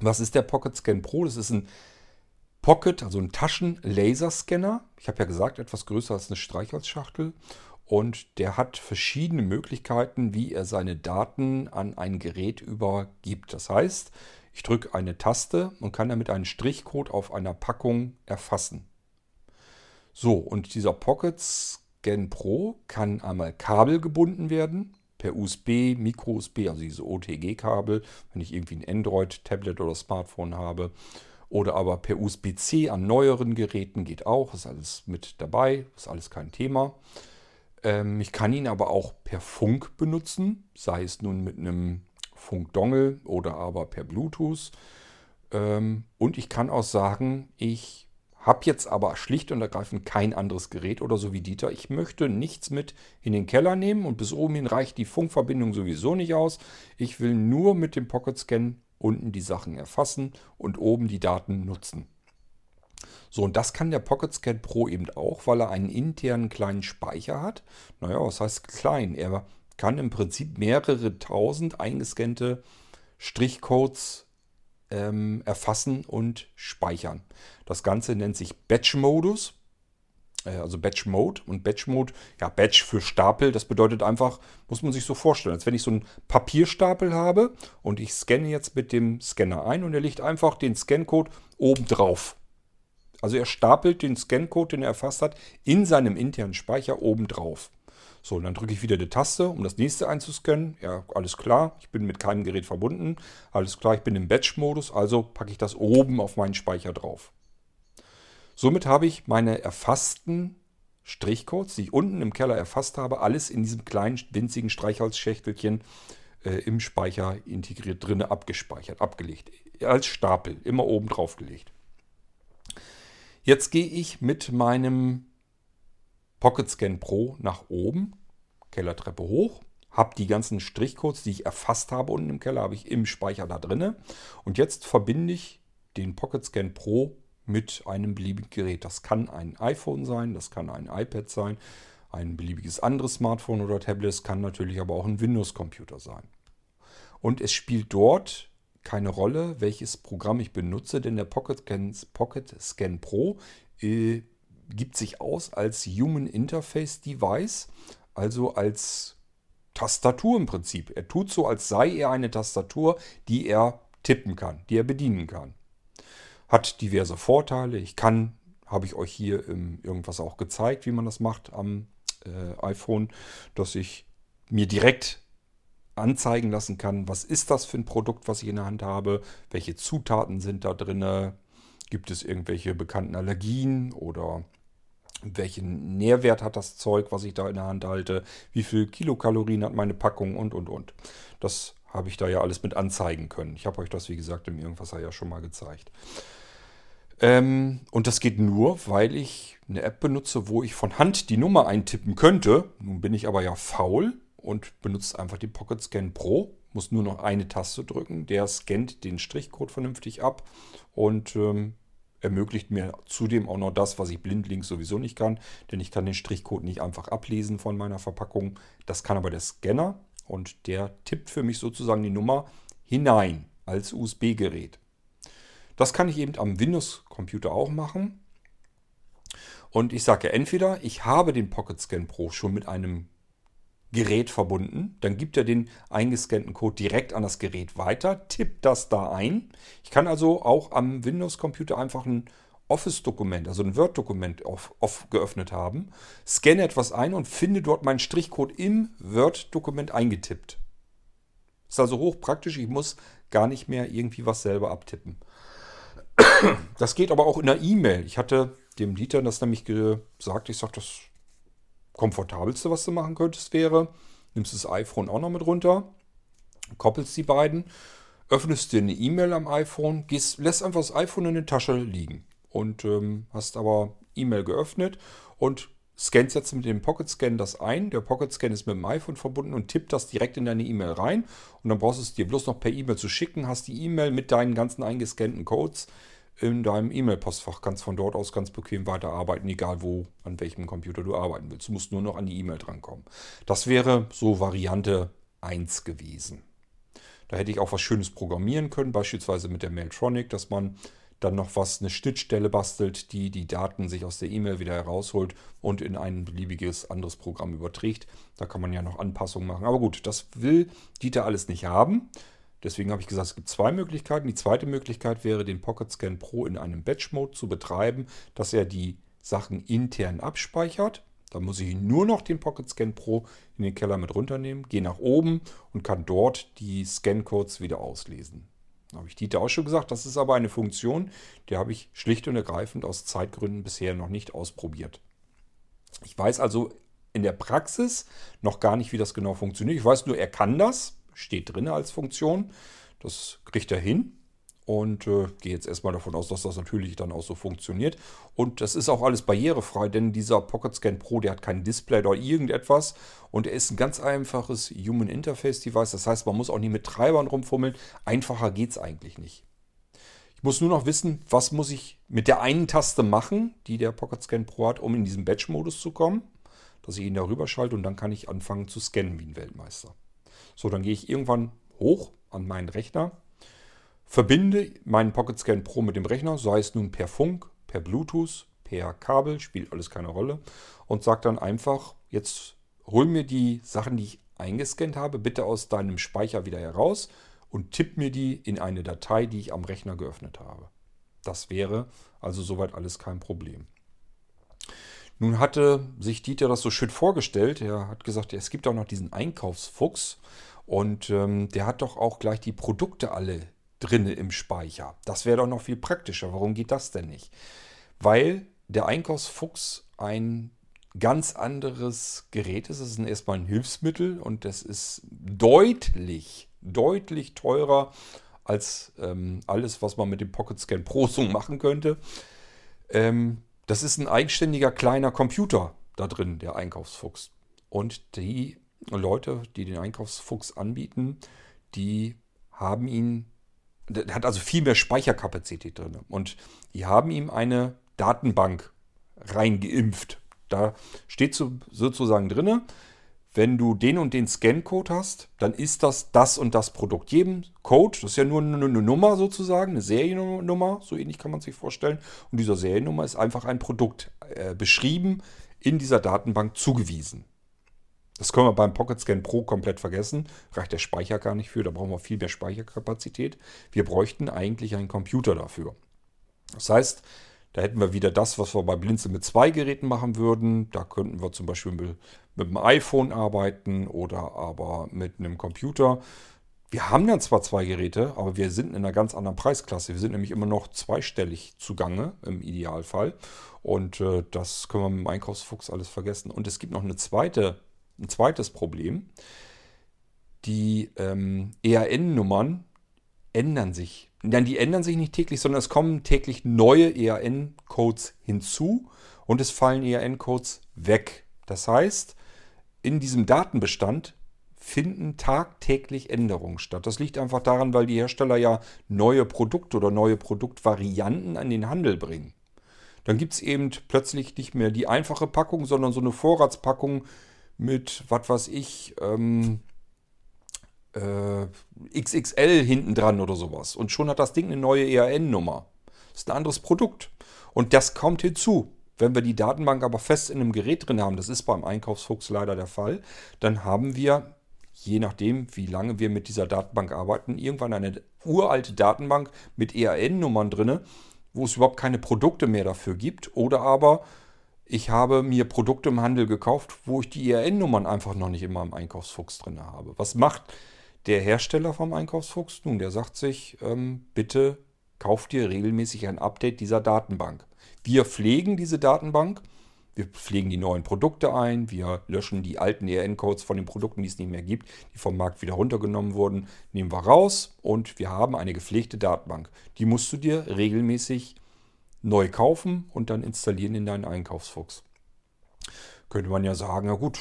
[SPEAKER 1] Was ist der Pocket Scan Pro? Das ist ein Pocket, also ein Taschen-Laserscanner. Ich habe ja gesagt, etwas größer als eine Streichholzschachtel. Und der hat verschiedene Möglichkeiten, wie er seine Daten an ein Gerät übergibt. Das heißt, ich drücke eine Taste und kann damit einen Strichcode auf einer Packung erfassen. So, und dieser Pocket Scan Pro kann einmal kabelgebunden werden, per USB, Micro-USB, also diese OTG-Kabel, wenn ich irgendwie ein Android-Tablet oder Smartphone habe. Oder aber per USB-C an neueren Geräten geht auch, ist alles mit dabei, ist alles kein Thema. Ähm, ich kann ihn aber auch per Funk benutzen, sei es nun mit einem Funkdongle oder aber per Bluetooth. Ähm, und ich kann auch sagen, ich habe jetzt aber schlicht und ergreifend kein anderes Gerät oder so wie Dieter. Ich möchte nichts mit in den Keller nehmen und bis oben hin reicht die Funkverbindung sowieso nicht aus. Ich will nur mit dem Pocket Scan unten die Sachen erfassen und oben die Daten nutzen. So, und das kann der Pocket Scan Pro eben auch, weil er einen internen kleinen Speicher hat. Naja, was heißt klein? Er kann im Prinzip mehrere tausend eingescannte Strichcodes ähm, erfassen und speichern. Das Ganze nennt sich Batch-Modus, äh, also Batch-Mode. Und Batch-Mode, ja, Batch für Stapel, das bedeutet einfach, muss man sich so vorstellen, als wenn ich so einen Papierstapel habe und ich scanne jetzt mit dem Scanner ein und er legt einfach den Scancode oben drauf. Also er stapelt den Scancode, den er erfasst hat, in seinem internen Speicher oben drauf. So, dann drücke ich wieder die Taste, um das nächste einzuscannen. Ja, alles klar, ich bin mit keinem Gerät verbunden. Alles klar, ich bin im Batch-Modus, also packe ich das oben auf meinen Speicher drauf. Somit habe ich meine erfassten Strichcodes, die ich unten im Keller erfasst habe, alles in diesem kleinen winzigen Streichholzschächtelchen äh, im Speicher integriert drinne abgespeichert, abgelegt. Als Stapel, immer oben drauf gelegt. Jetzt gehe ich mit meinem Pocket Scan Pro nach oben, Kellertreppe hoch, habe die ganzen Strichcodes, die ich erfasst habe unten im Keller, habe ich im Speicher da drinne. Und jetzt verbinde ich den Pocket Scan Pro mit einem beliebigen Gerät. Das kann ein iPhone sein, das kann ein iPad sein, ein beliebiges anderes Smartphone oder Tablet, es kann natürlich aber auch ein Windows-Computer sein. Und es spielt dort keine Rolle, welches Programm ich benutze, denn der Pocket Scan, Pocket Scan Pro äh, gibt sich aus als Human Interface Device, also als Tastatur im Prinzip. Er tut so, als sei er eine Tastatur, die er tippen kann, die er bedienen kann. Hat diverse Vorteile. Ich kann, habe ich euch hier irgendwas auch gezeigt, wie man das macht am äh, iPhone, dass ich mir direkt anzeigen lassen kann, was ist das für ein Produkt, was ich in der Hand habe, welche Zutaten sind da drin, gibt es irgendwelche bekannten Allergien oder welchen Nährwert hat das Zeug, was ich da in der Hand halte, wie viel Kilokalorien hat meine Packung und, und, und. Das habe ich da ja alles mit anzeigen können. Ich habe euch das, wie gesagt, im Irgendwasser ja schon mal gezeigt. Ähm, und das geht nur, weil ich eine App benutze, wo ich von Hand die Nummer eintippen könnte. Nun bin ich aber ja faul und benutze einfach die Pocket Scan Pro. Muss nur noch eine Taste drücken. Der scannt den Strichcode vernünftig ab und ähm, ermöglicht mir zudem auch noch das, was ich blindlings sowieso nicht kann, denn ich kann den Strichcode nicht einfach ablesen von meiner Verpackung. Das kann aber der Scanner und der tippt für mich sozusagen die Nummer hinein als USB-Gerät. Das kann ich eben am Windows-Computer auch machen. Und ich sage entweder ich habe den Pocket Scan Pro schon mit einem Gerät verbunden, dann gibt er den eingescannten Code direkt an das Gerät weiter, tippt das da ein. Ich kann also auch am Windows-Computer einfach ein Office-Dokument, also ein Word-Dokument auf, geöffnet haben, scanne etwas ein und finde dort meinen Strichcode im Word-Dokument eingetippt. Ist also hochpraktisch, ich muss gar nicht mehr irgendwie was selber abtippen. Das geht aber auch in der E-Mail. Ich hatte dem Dieter das nämlich gesagt, ich sage, das komfortabelste, was du machen könntest, wäre, nimmst das iPhone auch noch mit runter, koppelst die beiden, öffnest dir eine E-Mail am iPhone, gehst, lässt einfach das iPhone in der Tasche liegen und ähm, hast aber E-Mail geöffnet und scannst jetzt mit dem Pocket Scan das ein. Der Pocket Scan ist mit dem iPhone verbunden und tippt das direkt in deine E-Mail rein. Und dann brauchst du es dir bloß noch per E-Mail zu schicken, hast die E-Mail mit deinen ganzen eingescannten Codes in deinem E-Mail-Postfach. Kannst von dort aus ganz bequem weiterarbeiten, egal wo, an welchem Computer du arbeiten willst. Du musst nur noch an die E-Mail drankommen. Das wäre so Variante 1 gewesen. Da hätte ich auch was Schönes programmieren können, beispielsweise mit der Mailtronic, dass man dann noch was, eine Schnittstelle bastelt, die die Daten sich aus der E-Mail wieder herausholt und in ein beliebiges anderes Programm überträgt. Da kann man ja noch Anpassungen machen. Aber gut, das will Dieter alles nicht haben. Deswegen habe ich gesagt, es gibt zwei Möglichkeiten. Die zweite Möglichkeit wäre, den Pocket Scan Pro in einem Batch-Mode zu betreiben, dass er die Sachen intern abspeichert. Dann muss ich nur noch den Pocket Scan Pro in den Keller mit runternehmen, gehe nach oben und kann dort die Scan-Codes wieder auslesen. Da habe ich Dieter auch schon gesagt, das ist aber eine Funktion, die habe ich schlicht und ergreifend aus Zeitgründen bisher noch nicht ausprobiert. Ich weiß also in der Praxis noch gar nicht, wie das genau funktioniert. Ich weiß nur, er kann das steht drin als Funktion. Das kriegt er hin und äh, gehe jetzt erstmal davon aus, dass das natürlich dann auch so funktioniert. Und das ist auch alles barrierefrei, denn dieser Pocket Scan Pro, der hat kein Display oder irgendetwas und er ist ein ganz einfaches Human Interface Device. Das heißt, man muss auch nicht mit Treibern rumfummeln. Einfacher geht es eigentlich nicht. Ich muss nur noch wissen, was muss ich mit der einen Taste machen, die der Pocket Scan Pro hat, um in diesen Batch-Modus zu kommen. Dass ich ihn darüber schalte und dann kann ich anfangen zu scannen wie ein Weltmeister. So, dann gehe ich irgendwann hoch an meinen Rechner, verbinde meinen Pocket Scan Pro mit dem Rechner, sei es nun per Funk, per Bluetooth, per Kabel, spielt alles keine Rolle, und sage dann einfach, jetzt hol mir die Sachen, die ich eingescannt habe, bitte aus deinem Speicher wieder heraus und tipp mir die in eine Datei, die ich am Rechner geöffnet habe. Das wäre also soweit alles kein Problem. Nun hatte sich Dieter das so schön vorgestellt. Er hat gesagt, es gibt auch noch diesen Einkaufsfuchs und ähm, der hat doch auch gleich die Produkte alle drinne im Speicher. Das wäre doch noch viel praktischer. Warum geht das denn nicht? Weil der Einkaufsfuchs ein ganz anderes Gerät ist. Es ist erstmal ein Hilfsmittel und das ist deutlich, deutlich teurer als ähm, alles, was man mit dem Pocket Scan Pro so machen könnte. Ähm, das ist ein eigenständiger kleiner Computer da drin, der Einkaufsfuchs. Und die Leute, die den Einkaufsfuchs anbieten, die haben ihn, der hat also viel mehr Speicherkapazität drin. Und die haben ihm eine Datenbank reingeimpft. Da steht so, sozusagen drin, wenn du den und den Scan-Code hast, dann ist das das und das Produkt. Jedem Code, das ist ja nur eine, Nummer sozusagen, eine Seriennummer, so ähnlich kann man sich vorstellen. Und dieser Seriennummer ist einfach ein Produkt äh, beschrieben, in dieser Datenbank zugewiesen. Das können wir beim Pocket Scan Pro komplett vergessen. Reicht der Speicher gar nicht für, da brauchen wir viel mehr Speicherkapazität. Wir bräuchten eigentlich einen Computer dafür. Das heißt, da hätten wir wieder das, was wir bei Blinze mit zwei Geräten machen würden. Da könnten wir zum Beispiel mit, mit dem iPhone arbeiten oder aber mit einem Computer. Wir haben dann zwar zwei Geräte, aber wir sind in einer ganz anderen Preisklasse. Wir sind nämlich immer noch zweistellig zugange im Idealfall. Und äh, das können wir mit dem Einkaufsfuchs alles vergessen. Und es gibt noch eine zweite, ein zweites Problem. Die ähm, ERN-Nummern ändern sich. Nein, die ändern sich nicht täglich, sondern es kommen täglich neue ERN-Codes hinzu und es fallen ERN-Codes weg. Das heißt, in diesem Datenbestand finden tagtäglich Änderungen statt. Das liegt einfach daran, weil die Hersteller ja neue Produkte oder neue Produktvarianten an den Handel bringen. Dann gibt es eben plötzlich nicht mehr die einfache Packung, sondern so eine Vorratspackung mit, was weiß ich, ähm, äh, XXL hinten dran oder sowas. Und schon hat das Ding eine neue ERN-Nummer. Das ist ein anderes Produkt. Und das kommt hinzu. Wenn wir die Datenbank aber fest in einem Gerät drin haben, das ist beim Einkaufsfuchs leider der Fall, dann haben wir, je nachdem, wie lange wir mit dieser Datenbank arbeiten, irgendwann eine uralte Datenbank mit EAN-Nummern drin, wo es überhaupt keine Produkte mehr dafür gibt. Oder aber ich habe mir Produkte im Handel gekauft, wo ich die EAN-Nummern einfach noch nicht in meinem Einkaufsfuchs drin habe. Was macht der Hersteller vom Einkaufsfuchs? Nun, der sagt sich, ähm, bitte kauft dir regelmäßig ein Update dieser Datenbank. Wir pflegen diese Datenbank, wir pflegen die neuen Produkte ein, wir löschen die alten ERN-Codes von den Produkten, die es nicht mehr gibt, die vom Markt wieder runtergenommen wurden, nehmen wir raus und wir haben eine gepflegte Datenbank. Die musst du dir regelmäßig neu kaufen und dann installieren in deinen Einkaufsfuchs. Könnte man ja sagen, na gut,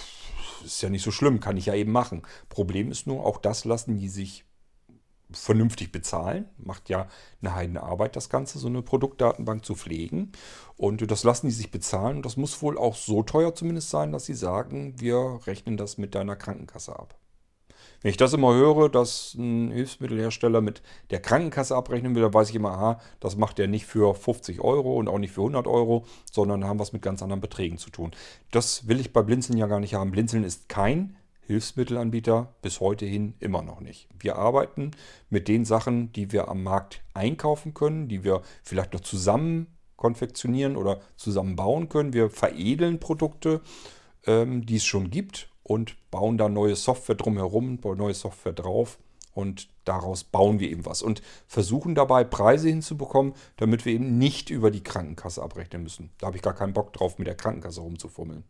[SPEAKER 1] ist ja nicht so schlimm, kann ich ja eben machen. Problem ist nur, auch das lassen die sich vernünftig bezahlen. Macht ja eine Heidenarbeit, das Ganze, so eine Produktdatenbank zu pflegen. Und das lassen die sich bezahlen. Und das muss wohl auch so teuer zumindest sein, dass sie sagen, wir rechnen das mit deiner Krankenkasse ab. Wenn ich das immer höre, dass ein Hilfsmittelhersteller mit der Krankenkasse abrechnen will, dann weiß ich immer, aha, das macht er nicht für 50 Euro und auch nicht für 100 Euro, sondern haben was mit ganz anderen Beträgen zu tun. Das will ich bei Blinzeln ja gar nicht haben. Blinzeln ist kein Hilfsmittelanbieter bis heute hin immer noch nicht. Wir arbeiten mit den Sachen, die wir am Markt einkaufen können, die wir vielleicht noch zusammen konfektionieren oder zusammen bauen können. Wir veredeln Produkte, ähm, die es schon gibt und bauen da neue Software drumherum, bauen neue Software drauf und daraus bauen wir eben was und versuchen dabei Preise hinzubekommen, damit wir eben nicht über die Krankenkasse abrechnen müssen. Da habe ich gar keinen Bock drauf, mit der Krankenkasse rumzufummeln.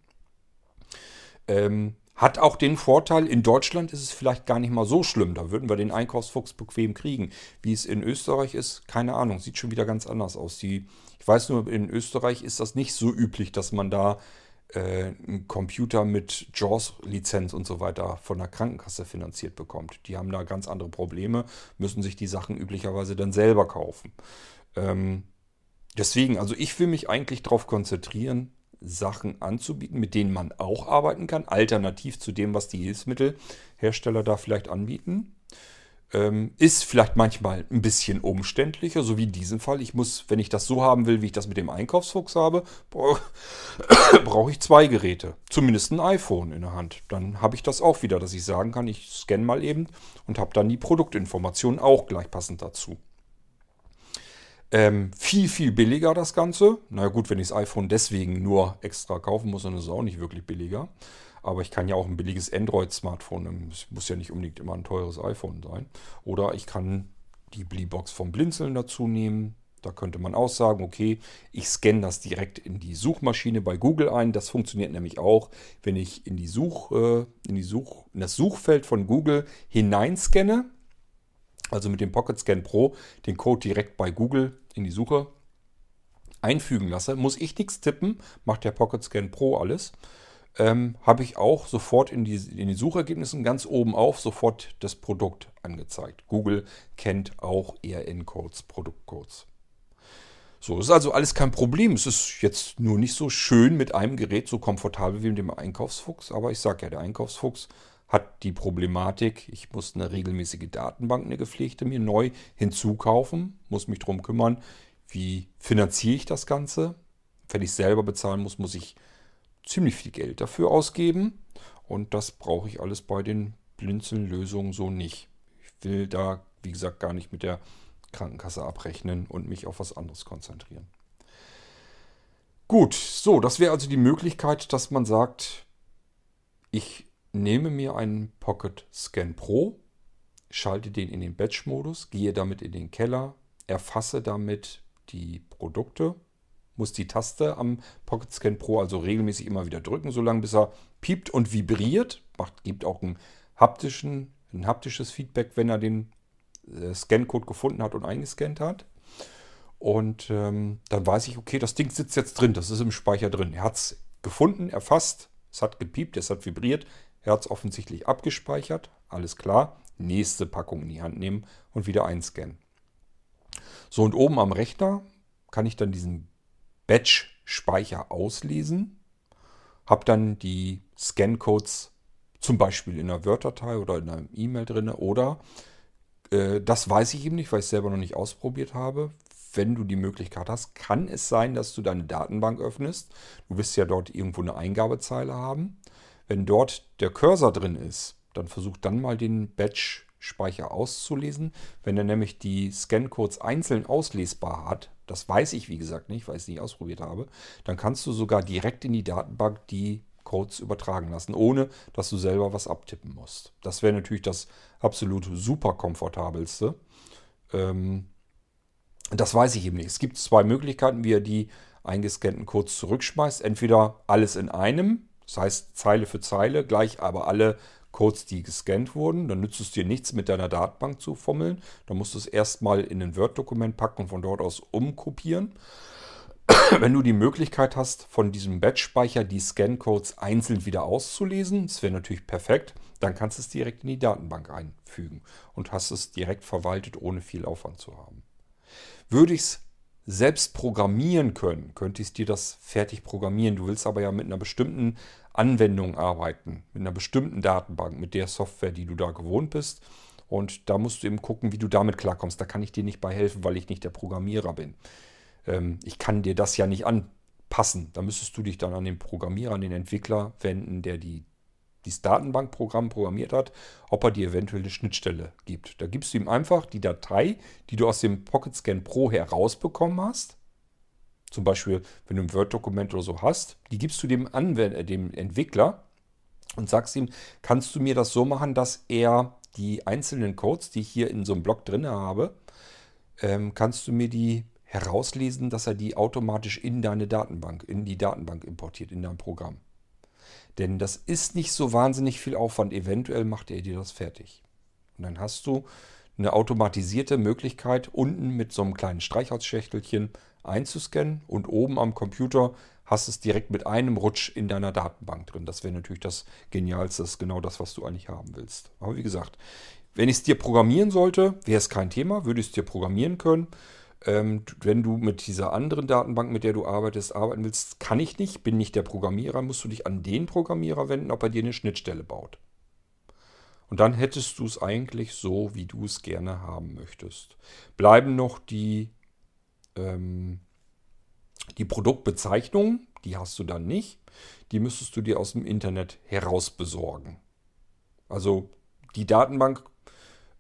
[SPEAKER 1] Ähm, hat auch den Vorteil, in Deutschland ist es vielleicht gar nicht mal so schlimm. Da würden wir den Einkaufsfuchs bequem kriegen. Wie es in Österreich ist, keine Ahnung. Sieht schon wieder ganz anders aus. Die, ich weiß nur, in Österreich ist das nicht so üblich, dass man da einen Computer mit JAWS-Lizenz und so weiter von der Krankenkasse finanziert bekommt. Die haben da ganz andere Probleme, müssen sich die Sachen üblicherweise dann selber kaufen. Ähm, deswegen, also ich will mich eigentlich darauf konzentrieren, Sachen anzubieten, mit denen man auch arbeiten kann, alternativ zu dem, was die Hilfsmittelhersteller da vielleicht anbieten. Ähm, ist vielleicht manchmal ein bisschen umständlicher, so wie in diesem Fall. Ich muss, wenn ich das so haben will, wie ich das mit dem Einkaufsfuchs habe, brauche ich zwei Geräte. Zumindest ein iPhone in der Hand. Dann habe ich das auch wieder, dass ich sagen kann, ich scanne mal eben und habe dann die Produktinformationen auch gleich passend dazu. Ähm, viel, viel billiger das Ganze. Na gut, wenn ich das iPhone deswegen nur extra kaufen muss, dann ist es auch nicht wirklich billiger. Aber ich kann ja auch ein billiges Android-Smartphone nehmen. Es muss ja nicht unbedingt immer ein teures iPhone sein. Oder ich kann die Bleebox vom Blinzeln dazu nehmen. Da könnte man auch sagen, okay, ich scanne das direkt in die Suchmaschine bei Google ein. Das funktioniert nämlich auch, wenn ich in die Such, äh, in die Such, in das Suchfeld von Google hineinscanne also mit dem Pocket Scan Pro, den Code direkt bei Google in die Suche einfügen lasse, muss ich nichts tippen, macht der Pocket Scan Pro alles. Ähm, habe ich auch sofort in die, in die Suchergebnissen ganz oben auf sofort das Produkt angezeigt. Google kennt auch ERN-Codes, Produktcodes. So, ist also alles kein Problem. Es ist jetzt nur nicht so schön mit einem Gerät so komfortabel wie mit dem Einkaufsfuchs. Aber ich sage ja, der Einkaufsfuchs hat die Problematik, ich muss eine regelmäßige Datenbank, eine gepflegte, mir neu hinzukaufen, muss mich darum kümmern, wie finanziere ich das Ganze. Wenn ich selber bezahlen muss, muss ich ziemlich viel Geld dafür ausgeben. Und das brauche ich alles bei den Blinzeln-Lösungen so nicht. Ich will da, wie gesagt, gar nicht mit der Krankenkasse abrechnen und mich auf was anderes konzentrieren. Gut, so, das wäre also die Möglichkeit, dass man sagt, ich nehme mir einen Pocket Scan Pro, schalte den in den Batch-Modus, gehe damit in den Keller, erfasse damit die Produkte, muss die Taste am Pocket Scan Pro also regelmäßig immer wieder drücken, solange bis er piept und vibriert. Macht, gibt auch einen haptischen, ein haptisches Feedback, wenn er den äh, Scan-Code gefunden hat und eingescannt hat. Und ähm, dann weiß ich, okay, das Ding sitzt jetzt drin, das ist im Speicher drin. Er hat es gefunden, erfasst, es hat gepiept, es hat vibriert, er hat es offensichtlich abgespeichert. Alles klar. Nächste Packung in die Hand nehmen und wieder einscannen. So, und oben am Rechner kann ich dann diesen Batch-Speicher auslesen. Habe dann die Scan-Codes zum Beispiel in einer Word-Datei oder in einer E-Mail drin. Oder äh, das weiß ich eben nicht, weil ich es selber noch nicht ausprobiert habe. wenn du die Möglichkeit hast, kann es sein, dass du deine Datenbank öffnest. Du wirst ja dort irgendwo eine Eingabezeile haben. Wenn dort der Cursor drin ist, dann versuch dann mal den Batch-Speicher auszulesen. Wenn er nämlich die Scan-Codes einzeln auslesbar hat, das weiß ich wie gesagt nicht, weil ich es nicht ausprobiert habe, dann kannst du sogar direkt in die Datenbank die Codes übertragen lassen, ohne dass du selber was abtippen musst. Das wäre natürlich das absolut super komfortabelste. Ähm, das weiß ich eben nicht. Es gibt zwei Möglichkeiten, wie er die eingescannten Codes zurückschmeißt. Entweder alles in einem, das heißt Zeile für Zeile, gleich aber alle Codes, die gescannt wurden. Dann nützt es dir nichts, mit deiner Datenbank zu fummeln. Dann musst du es erstmal in ein Word-Dokument packen und von dort aus umkopieren. Wenn du die Möglichkeit hast, von diesem Batch-Speicher die Scan-Codes einzeln wieder auszulesen, das wäre natürlich perfekt, dann kannst du es direkt in die Datenbank einfügen und hast es direkt verwaltet, ohne viel Aufwand zu haben. Würde ich es selbst programmieren können, könnte ich dir das fertig programmieren. Du willst aber ja mit einer bestimmten Anwendung arbeiten, mit einer bestimmten Datenbank, mit der Software, die du da gewohnt bist. Und da musst du eben gucken, wie du damit klarkommst. Da kann ich dir nicht bei helfen, weil ich nicht der Programmierer bin. Ähm, ich kann dir das ja nicht anpassen. Da müsstest du dich dann an den Programmierer, an den Entwickler wenden, der die dieses Datenbankprogramm programmiert hat, ob er dir eventuell eine Schnittstelle gibt. Da gibst du ihm einfach die Datei, die du aus dem Pocket Scan Pro herausbekommen hast. Zum Beispiel, wenn du ein Word-Dokument oder so hast, die gibst du dem, Anwender, äh, dem Entwickler und sagst ihm, kannst du mir das so machen, dass er die einzelnen Codes, die ich hier in so einem Block drin habe, ähm, kannst du mir die herauslesen, dass er die automatisch in deine Datenbank, in die Datenbank importiert, in dein Programm. Denn das ist nicht so wahnsinnig viel Aufwand. Eventuell macht er dir das fertig. Und dann hast du eine automatisierte Möglichkeit, unten mit so einem kleinen Streichholzschächtelchen einzuscannen und oben am Computer hast es direkt mit einem Rutsch in deiner Datenbank drin. Das wäre natürlich das Genialste, das ist genau das, was du eigentlich haben willst. Aber wie gesagt, wenn ich es dir programmieren sollte, wäre es kein Thema, würde ich es dir programmieren können. Ähm, wenn du mit dieser anderen Datenbank, mit der du arbeitest, arbeiten willst, kann ich nicht, bin nicht der Programmierer, musst du dich an den Programmierer wenden, ob er dir eine Schnittstelle baut. Und dann hättest du es eigentlich so, wie du es gerne haben möchtest. Bleiben noch die, ähm, die Produktbezeichnungen, die hast du dann nicht. Die müsstest du dir aus dem Internet heraus besorgen. Also die Datenbank,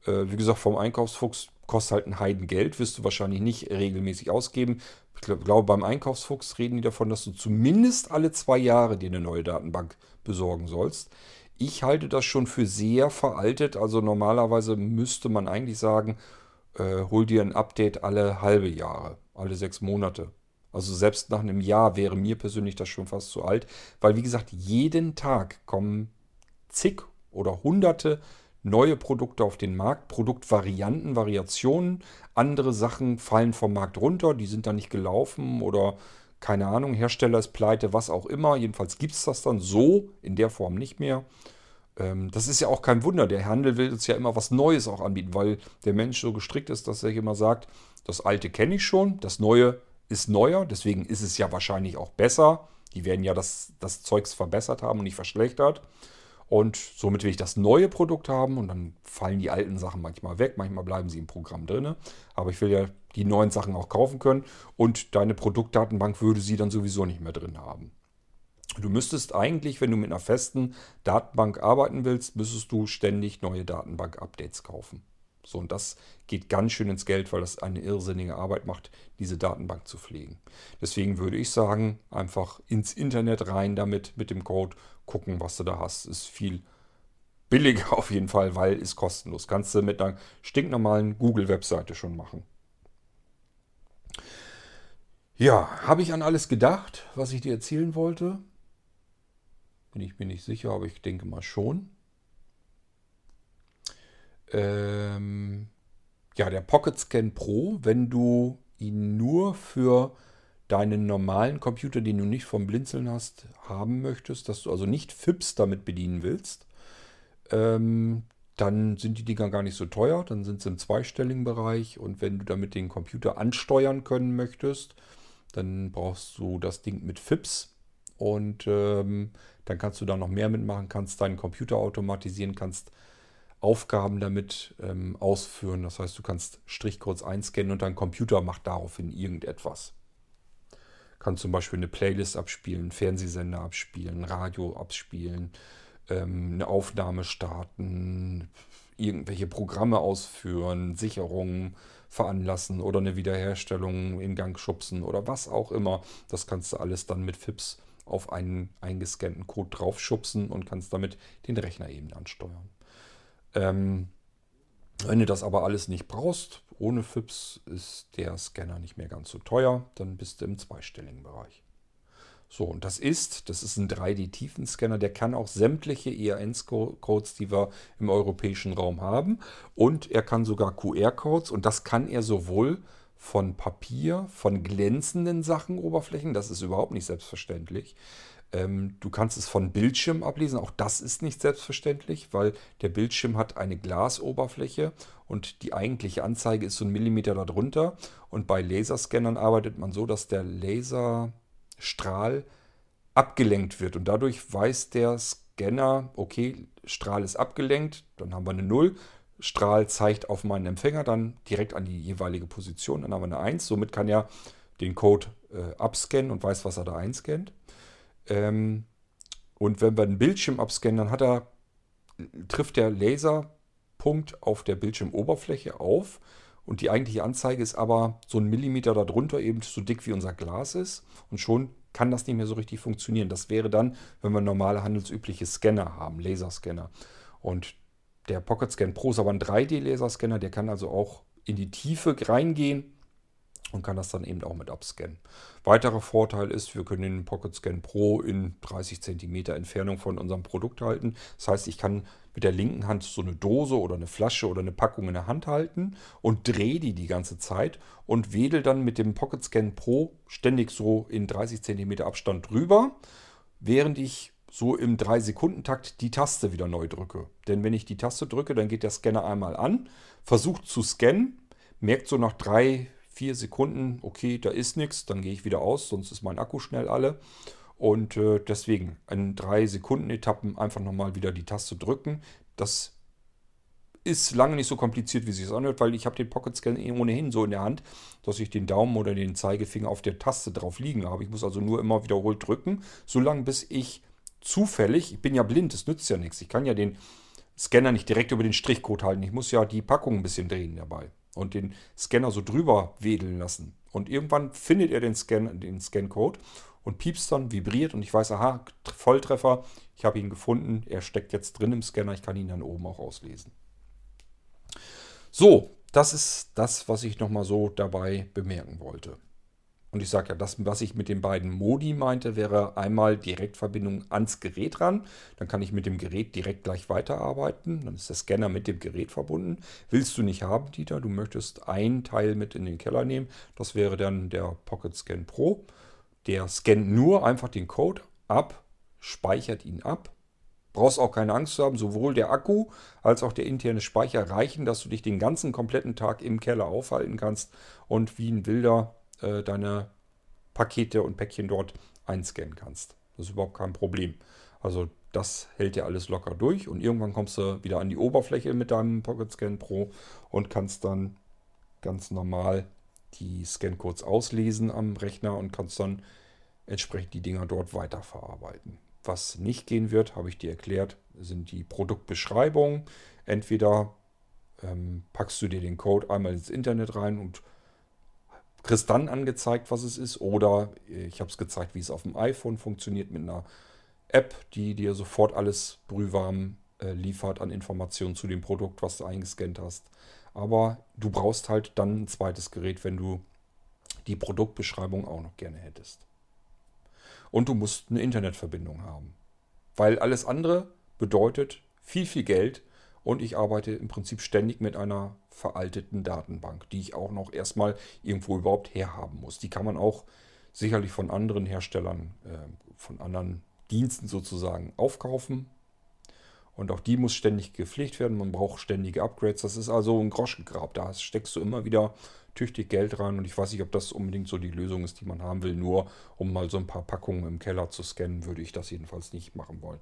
[SPEAKER 1] äh, wie gesagt, vom Einkaufsfuchs kostet halt ein Heidengeld, wirst du wahrscheinlich nicht regelmäßig ausgeben. Ich glaube, beim Einkaufsfuchs reden die davon, dass du zumindest alle zwei Jahre dir eine neue Datenbank besorgen sollst. Ich halte das schon für sehr veraltet. Also normalerweise müsste man eigentlich sagen, äh, hol dir ein Update alle halbe Jahre, alle sechs Monate. Also selbst nach einem Jahr wäre mir persönlich das schon fast zu alt, weil wie gesagt, jeden Tag kommen zig oder hunderte neue Produkte auf den Markt, Produktvarianten, Variationen. Andere Sachen fallen vom Markt runter, die sind dann nicht gelaufen oder keine Ahnung, Hersteller ist pleite, was auch immer. Jedenfalls gibt es das dann so in der Form nicht mehr. Ähm, das ist ja auch kein Wunder. Der Handel will uns ja immer was Neues auch anbieten, weil der Mensch so gestrickt ist, dass er immer sagt, das Alte kenne ich schon, das Neue ist neuer, deswegen ist es ja wahrscheinlich auch besser. Die werden ja das, das Zeugs verbessert haben und nicht verschlechtert. Und somit will ich das neue Produkt haben und dann fallen die alten Sachen manchmal weg, manchmal bleiben sie im Programm drin. Aber ich will ja die neuen Sachen auch kaufen können und deine Produktdatenbank würde sie dann sowieso nicht mehr drin haben. Du müsstest eigentlich, wenn du mit einer festen Datenbank arbeiten willst, müsstest du ständig neue Datenbank-Updates kaufen. So, und das geht ganz schön ins Geld, weil das eine irrsinnige Arbeit macht, diese Datenbank zu pflegen. Deswegen würde ich sagen, einfach ins Internet rein damit mit dem Code, gucken, was du da hast. Ist viel billiger auf jeden Fall, weil ist kostenlos. Kannst du mit einer stinknormalen Google-Webseite schon machen. Ja, habe ich an alles gedacht, was ich dir erzählen wollte? Bin ich mir nicht sicher, aber ich denke mal schon. Ähm, ja, der Pocket Scan Pro, wenn du ihn nur für deinen normalen Computer, den du nicht vom Blinzeln hast, haben möchtest, dass du also nicht FIPS damit bedienen willst, ähm, dann sind die Dinger gar nicht so teuer, dann sind sie im zweistelligen Bereich und wenn du damit den Computer ansteuern können möchtest, dann brauchst du das Ding mit FIPS und ähm, dann kannst du da noch mehr mitmachen, kannst deinen Computer automatisieren, kannst Aufgaben damit ähm, ausführen. Das heißt, du kannst Strichcodes einscannen und dein Computer macht daraufhin irgendetwas. Kann zum Beispiel eine Playlist abspielen, Fernsehsender abspielen, Radio abspielen, ähm, eine Aufnahme starten, irgendwelche Programme ausführen, Sicherungen veranlassen oder eine Wiederherstellung in Gang schubsen oder was auch immer. Das kannst du alles dann mit FIPS auf einen eingescannten Code draufschubsen und kannst damit den Rechner eben ansteuern. Ähm, wenn du das aber alles nicht brauchst, ohne FIPS ist der Scanner nicht mehr ganz so teuer, dann bist du im zweistelligen Bereich. So, und das ist, das ist ein 3D-Tiefenscanner, der kann auch sämtliche ERN-Codes, die wir im europäischen Raum haben. Und er kann sogar QR-Codes und das kann er sowohl von Papier, von glänzenden Sachen, Oberflächen, das ist überhaupt nicht selbstverständlich. Ähm, du kannst es von Bildschirm ablesen, auch das ist nicht selbstverständlich, weil der Bildschirm hat eine Glasoberfläche und die eigentliche Anzeige ist so ein Millimeter darunter. Und bei Laserscannern arbeitet man so, dass der Laser Strahl abgelenkt wird. Und dadurch weiß der Scanner, okay, Strahl ist abgelenkt, dann haben wir eine 0. Strahl zeigt auf meinen Empfänger dann direkt an die jeweilige Position, dann haben wir eine 1. Somit kann er den Code äh, abscannen und weiß, was er da einscannt. Ähm, und wenn wir den Bildschirm abscannen, dann hat er, trifft der Laserpunkt auf der Bildschirmoberfläche auf und die eigentliche Anzeige ist aber so ein Millimeter darunter, eben so dick wie unser Glas ist. Und schon kann das nicht mehr so richtig funktionieren. Das wäre dann, wenn wir normale handelsübliche Scanner haben, Laserscanner. Und der Pocket Scan Pro ist aber ein 3D-Laserscanner, der kann also auch in die Tiefe reingehen und kann das dann eben auch mit abscannen. Weiterer Vorteil ist, wir können den Pocket Scan Pro in 30 cm Entfernung von unserem Produkt halten. Das heißt, ich kann mit der linken Hand so eine Dose oder eine Flasche oder eine Packung in der Hand halten und drehe die die ganze Zeit und wedel dann mit dem Pocket Scan Pro ständig so in 30 cm Abstand drüber, während ich so im 3-Sekunden-Takt die Taste wieder neu drücke. Denn wenn ich die Taste drücke, dann geht der Scanner einmal an, versucht zu scannen, merkt so nach drei, vier Sekunden, okay, da ist nichts, dann gehe ich wieder aus, sonst ist mein Akku schnell alle. Und äh, deswegen in drei Sekunden Etappen einfach nochmal wieder die Taste drücken. Das ist lange nicht so kompliziert, wie sich das anhört, weil ich habe den Pocket Scan eh ohnehin so in der Hand, dass ich den Daumen oder den Zeigefinger auf der Taste drauf liegen habe. Ich muss also nur immer wiederholt drücken, solange bis ich zufällig, ich bin ja blind, das nützt ja nichts. Ich kann ja den Scanner nicht direkt über den Strichcode halten. Ich muss ja die Packung ein bisschen drehen dabei und den Scanner so drüber wedeln lassen. Und irgendwann findet er den, Scan, den Scan-Code und piepst dann, vibriert und ich weiß, aha, Volltreffer, ich habe ihn gefunden, er steckt jetzt drin im Scanner, ich kann ihn dann oben auch auslesen. So, das ist das, was ich nochmal so dabei bemerken wollte. Und ich sage ja, das, was ich mit den beiden Modi meinte, wäre einmal Direktverbindung ans Gerät ran. Dann kann ich mit dem Gerät direkt gleich weiterarbeiten. Dann ist der Scanner mit dem Gerät verbunden. Willst du nicht haben, Dieter? Du möchtest ein Teil mit in den Keller nehmen. Das wäre dann der Pocket Scan Pro. Der scannt nur einfach den Code ab, speichert ihn ab. Brauchst auch keine Angst zu haben, sowohl der Akku als auch der interne Speicher reichen, dass du dich den ganzen kompletten Tag im Keller aufhalten kannst und wie ein Wilder äh, deine Pakete und Päckchen dort einscannen kannst. Das ist überhaupt kein Problem. Also das hält dir alles locker durch und irgendwann kommst du wieder an die Oberfläche mit deinem Pocket Scan Pro und kannst dann ganz normal die Scan-Codes auslesen am Rechner und kannst dann entsprechend die Dinger dort weiterverarbeiten. Was nicht gehen wird, habe ich dir erklärt, sind die Produktbeschreibungen. Entweder ähm, packst du dir den Code einmal ins Internet rein und kriegst dann angezeigt, was es ist. Oder ich habe es gezeigt, wie es auf dem iPhone funktioniert mit einer App, die dir sofort alles brühwarm äh, liefert an Informationen zu dem Produkt, was du eingescannt hast. Aber du brauchst halt dann ein zweites Gerät, wenn du die Produktbeschreibung auch noch gerne hättest. Und du musst eine Internetverbindung haben. Weil alles andere bedeutet viel, viel Geld und ich arbeite im Prinzip ständig mit einer veralteten Datenbank, die ich auch noch erstmal irgendwo überhaupt herhaben muss. Die kann man auch sicherlich von anderen Herstellern, äh, von anderen Diensten sozusagen aufkaufen. Und auch die muss ständig gepflegt werden. Man braucht ständige Upgrades. Das ist also ein Groschengrab. Da steckst du immer wieder tüchtig Geld rein. Und ich weiß nicht, ob das unbedingt so die Lösung ist, die man haben will. Nur um mal so ein paar Packungen im Keller zu scannen, würde ich das jedenfalls nicht machen wollen.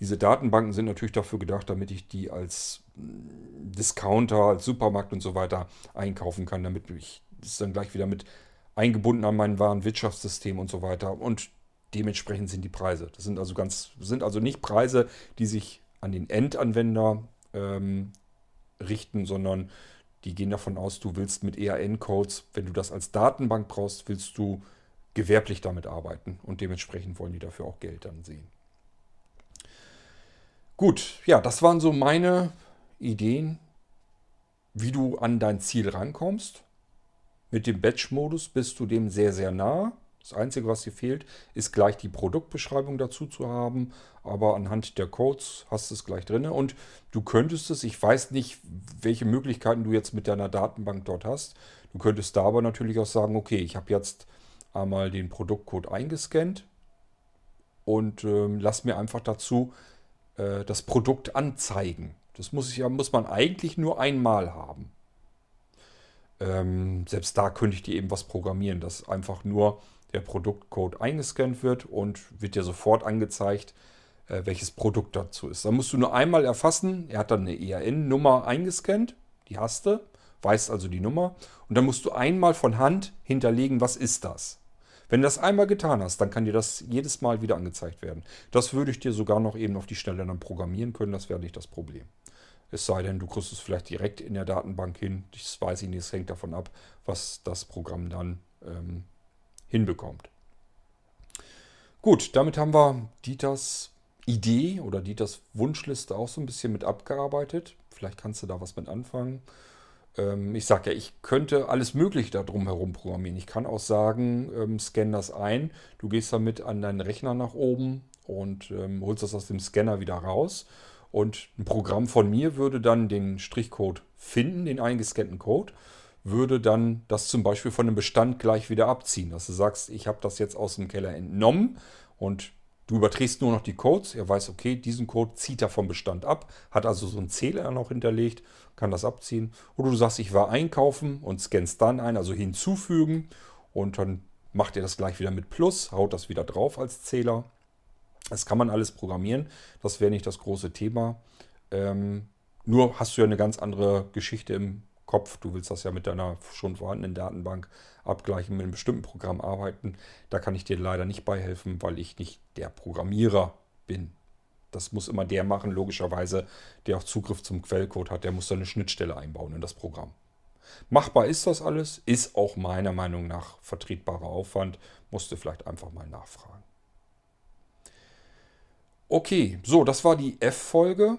[SPEAKER 1] Diese Datenbanken sind natürlich dafür gedacht, damit ich die als mm, Discounter, als Supermarkt und so weiter einkaufen kann, damit ich das dann gleich wieder mit eingebunden an mein Warenwirtschaftssystem und so weiter. Und dementsprechend sind die Preise. Das sind also ganz, sind also nicht Preise, die sich an den Endanwender ähm, richten, sondern die gehen davon aus, du willst mit EAN-Codes, wenn du das als Datenbank brauchst, willst du gewerblich damit arbeiten und dementsprechend wollen die dafür auch Geld dann sehen. Gut, ja, das waren so meine Ideen, wie du an dein Ziel rankommst. Mit dem Batch-Modus bist du dem sehr, sehr nah. Das Einzige, was dir fehlt, ist gleich die Produktbeschreibung dazu zu haben. Aber anhand der Codes hast du es gleich drin. Und du könntest es, ich weiß nicht, welche Möglichkeiten du jetzt mit deiner Datenbank dort hast. Du könntest da aber natürlich auch sagen, okay, ich habe jetzt einmal den Produktcode eingescannt und äh, lass mir einfach dazu äh, das Produkt anzeigen. Das muss, ich, muss man eigentlich nur einmal haben. Ähm, selbst da könnte ich dir eben was programmieren, dass einfach nur der Produktcode eingescannt wird und wird dir sofort angezeigt, äh, welches Produkt dazu ist. Da musst du nur einmal erfassen, er hat dann eine ERN-Nummer eingescannt, die hast du, weißt also die Nummer und dann musst du einmal von Hand hinterlegen, was ist das. Wenn du das einmal getan hast, dann kann dir das jedes Mal wieder angezeigt werden. Das würde ich dir sogar noch eben auf die Stelle dann programmieren können, das wäre nicht das Problem. Es sei denn, du kriegst es vielleicht direkt in der Datenbank hin. Das weiß ich nicht, es hängt davon ab, was das Programm dann ähm, hinbekommt. Gut, damit haben wir Dieters Idee oder Dieters Wunschliste auch so ein bisschen mit abgearbeitet. Vielleicht kannst du da was mit anfangen. Ähm, ich sage ja, ich könnte alles Mögliche da drum herum programmieren. Ich kann auch sagen, ähm, scan das ein. Du gehst damit an deinen Rechner nach oben und ähm, holst das aus dem Scanner wieder raus und ein Programm von mir würde dann den Strichcode finden, den eingescannten Code, würde dann das zum Beispiel von einem Bestand gleich wieder abziehen. Dass du sagst, ich habe das jetzt aus dem Keller entnommen und du überträgst nur noch die Codes. Er weiß, okay, diesen Code zieht er vom Bestand ab, hat also so einen Zähler noch hinterlegt, kann das abziehen. Oder du sagst, ich war einkaufen und scannst dann ein, also hinzufügen und dann macht er das gleich wieder mit Plus, haut das wieder drauf als Zähler. Das kann man alles programmieren. Das wäre nicht das große Thema. Ähm, nur hast du ja eine ganz andere Geschichte im Kopf. Du willst das ja mit deiner schon vorhandenen Datenbank abgleichen, mit einem bestimmten Programm arbeiten. Da kann ich dir leider nicht beihelfen, weil ich nicht der Programmierer bin. Das muss immer der machen, logischerweise, der auch Zugriff zum Quellcode hat. Der muss da eine Schnittstelle einbauen in das Programm. Machbar ist das alles, ist auch meiner Meinung nach vertretbarer Aufwand. Musst du vielleicht einfach mal nachfragen. Okay, so, das war die F-Folge.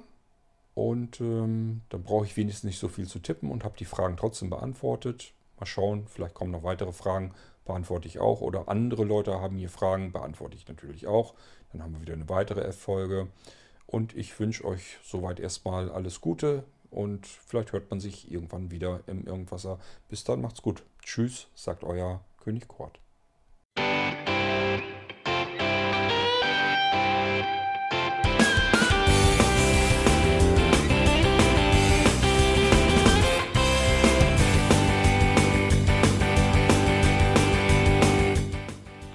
[SPEAKER 1] Und ähm, dann brauche ich wenigstens nicht so viel zu tippen und habe die Fragen trotzdem beantwortet. Mal schauen, vielleicht kommen noch weitere Fragen, beantworte ich auch. Oder andere Leute haben hier Fragen, beantworte ich natürlich auch. Dann haben wir wieder eine weitere F-Folge. Und ich wünsche euch soweit erstmal alles Gute und vielleicht hört man sich irgendwann wieder im Irgendwasser. Bis dann, macht's gut. Tschüss, sagt euer König Kort.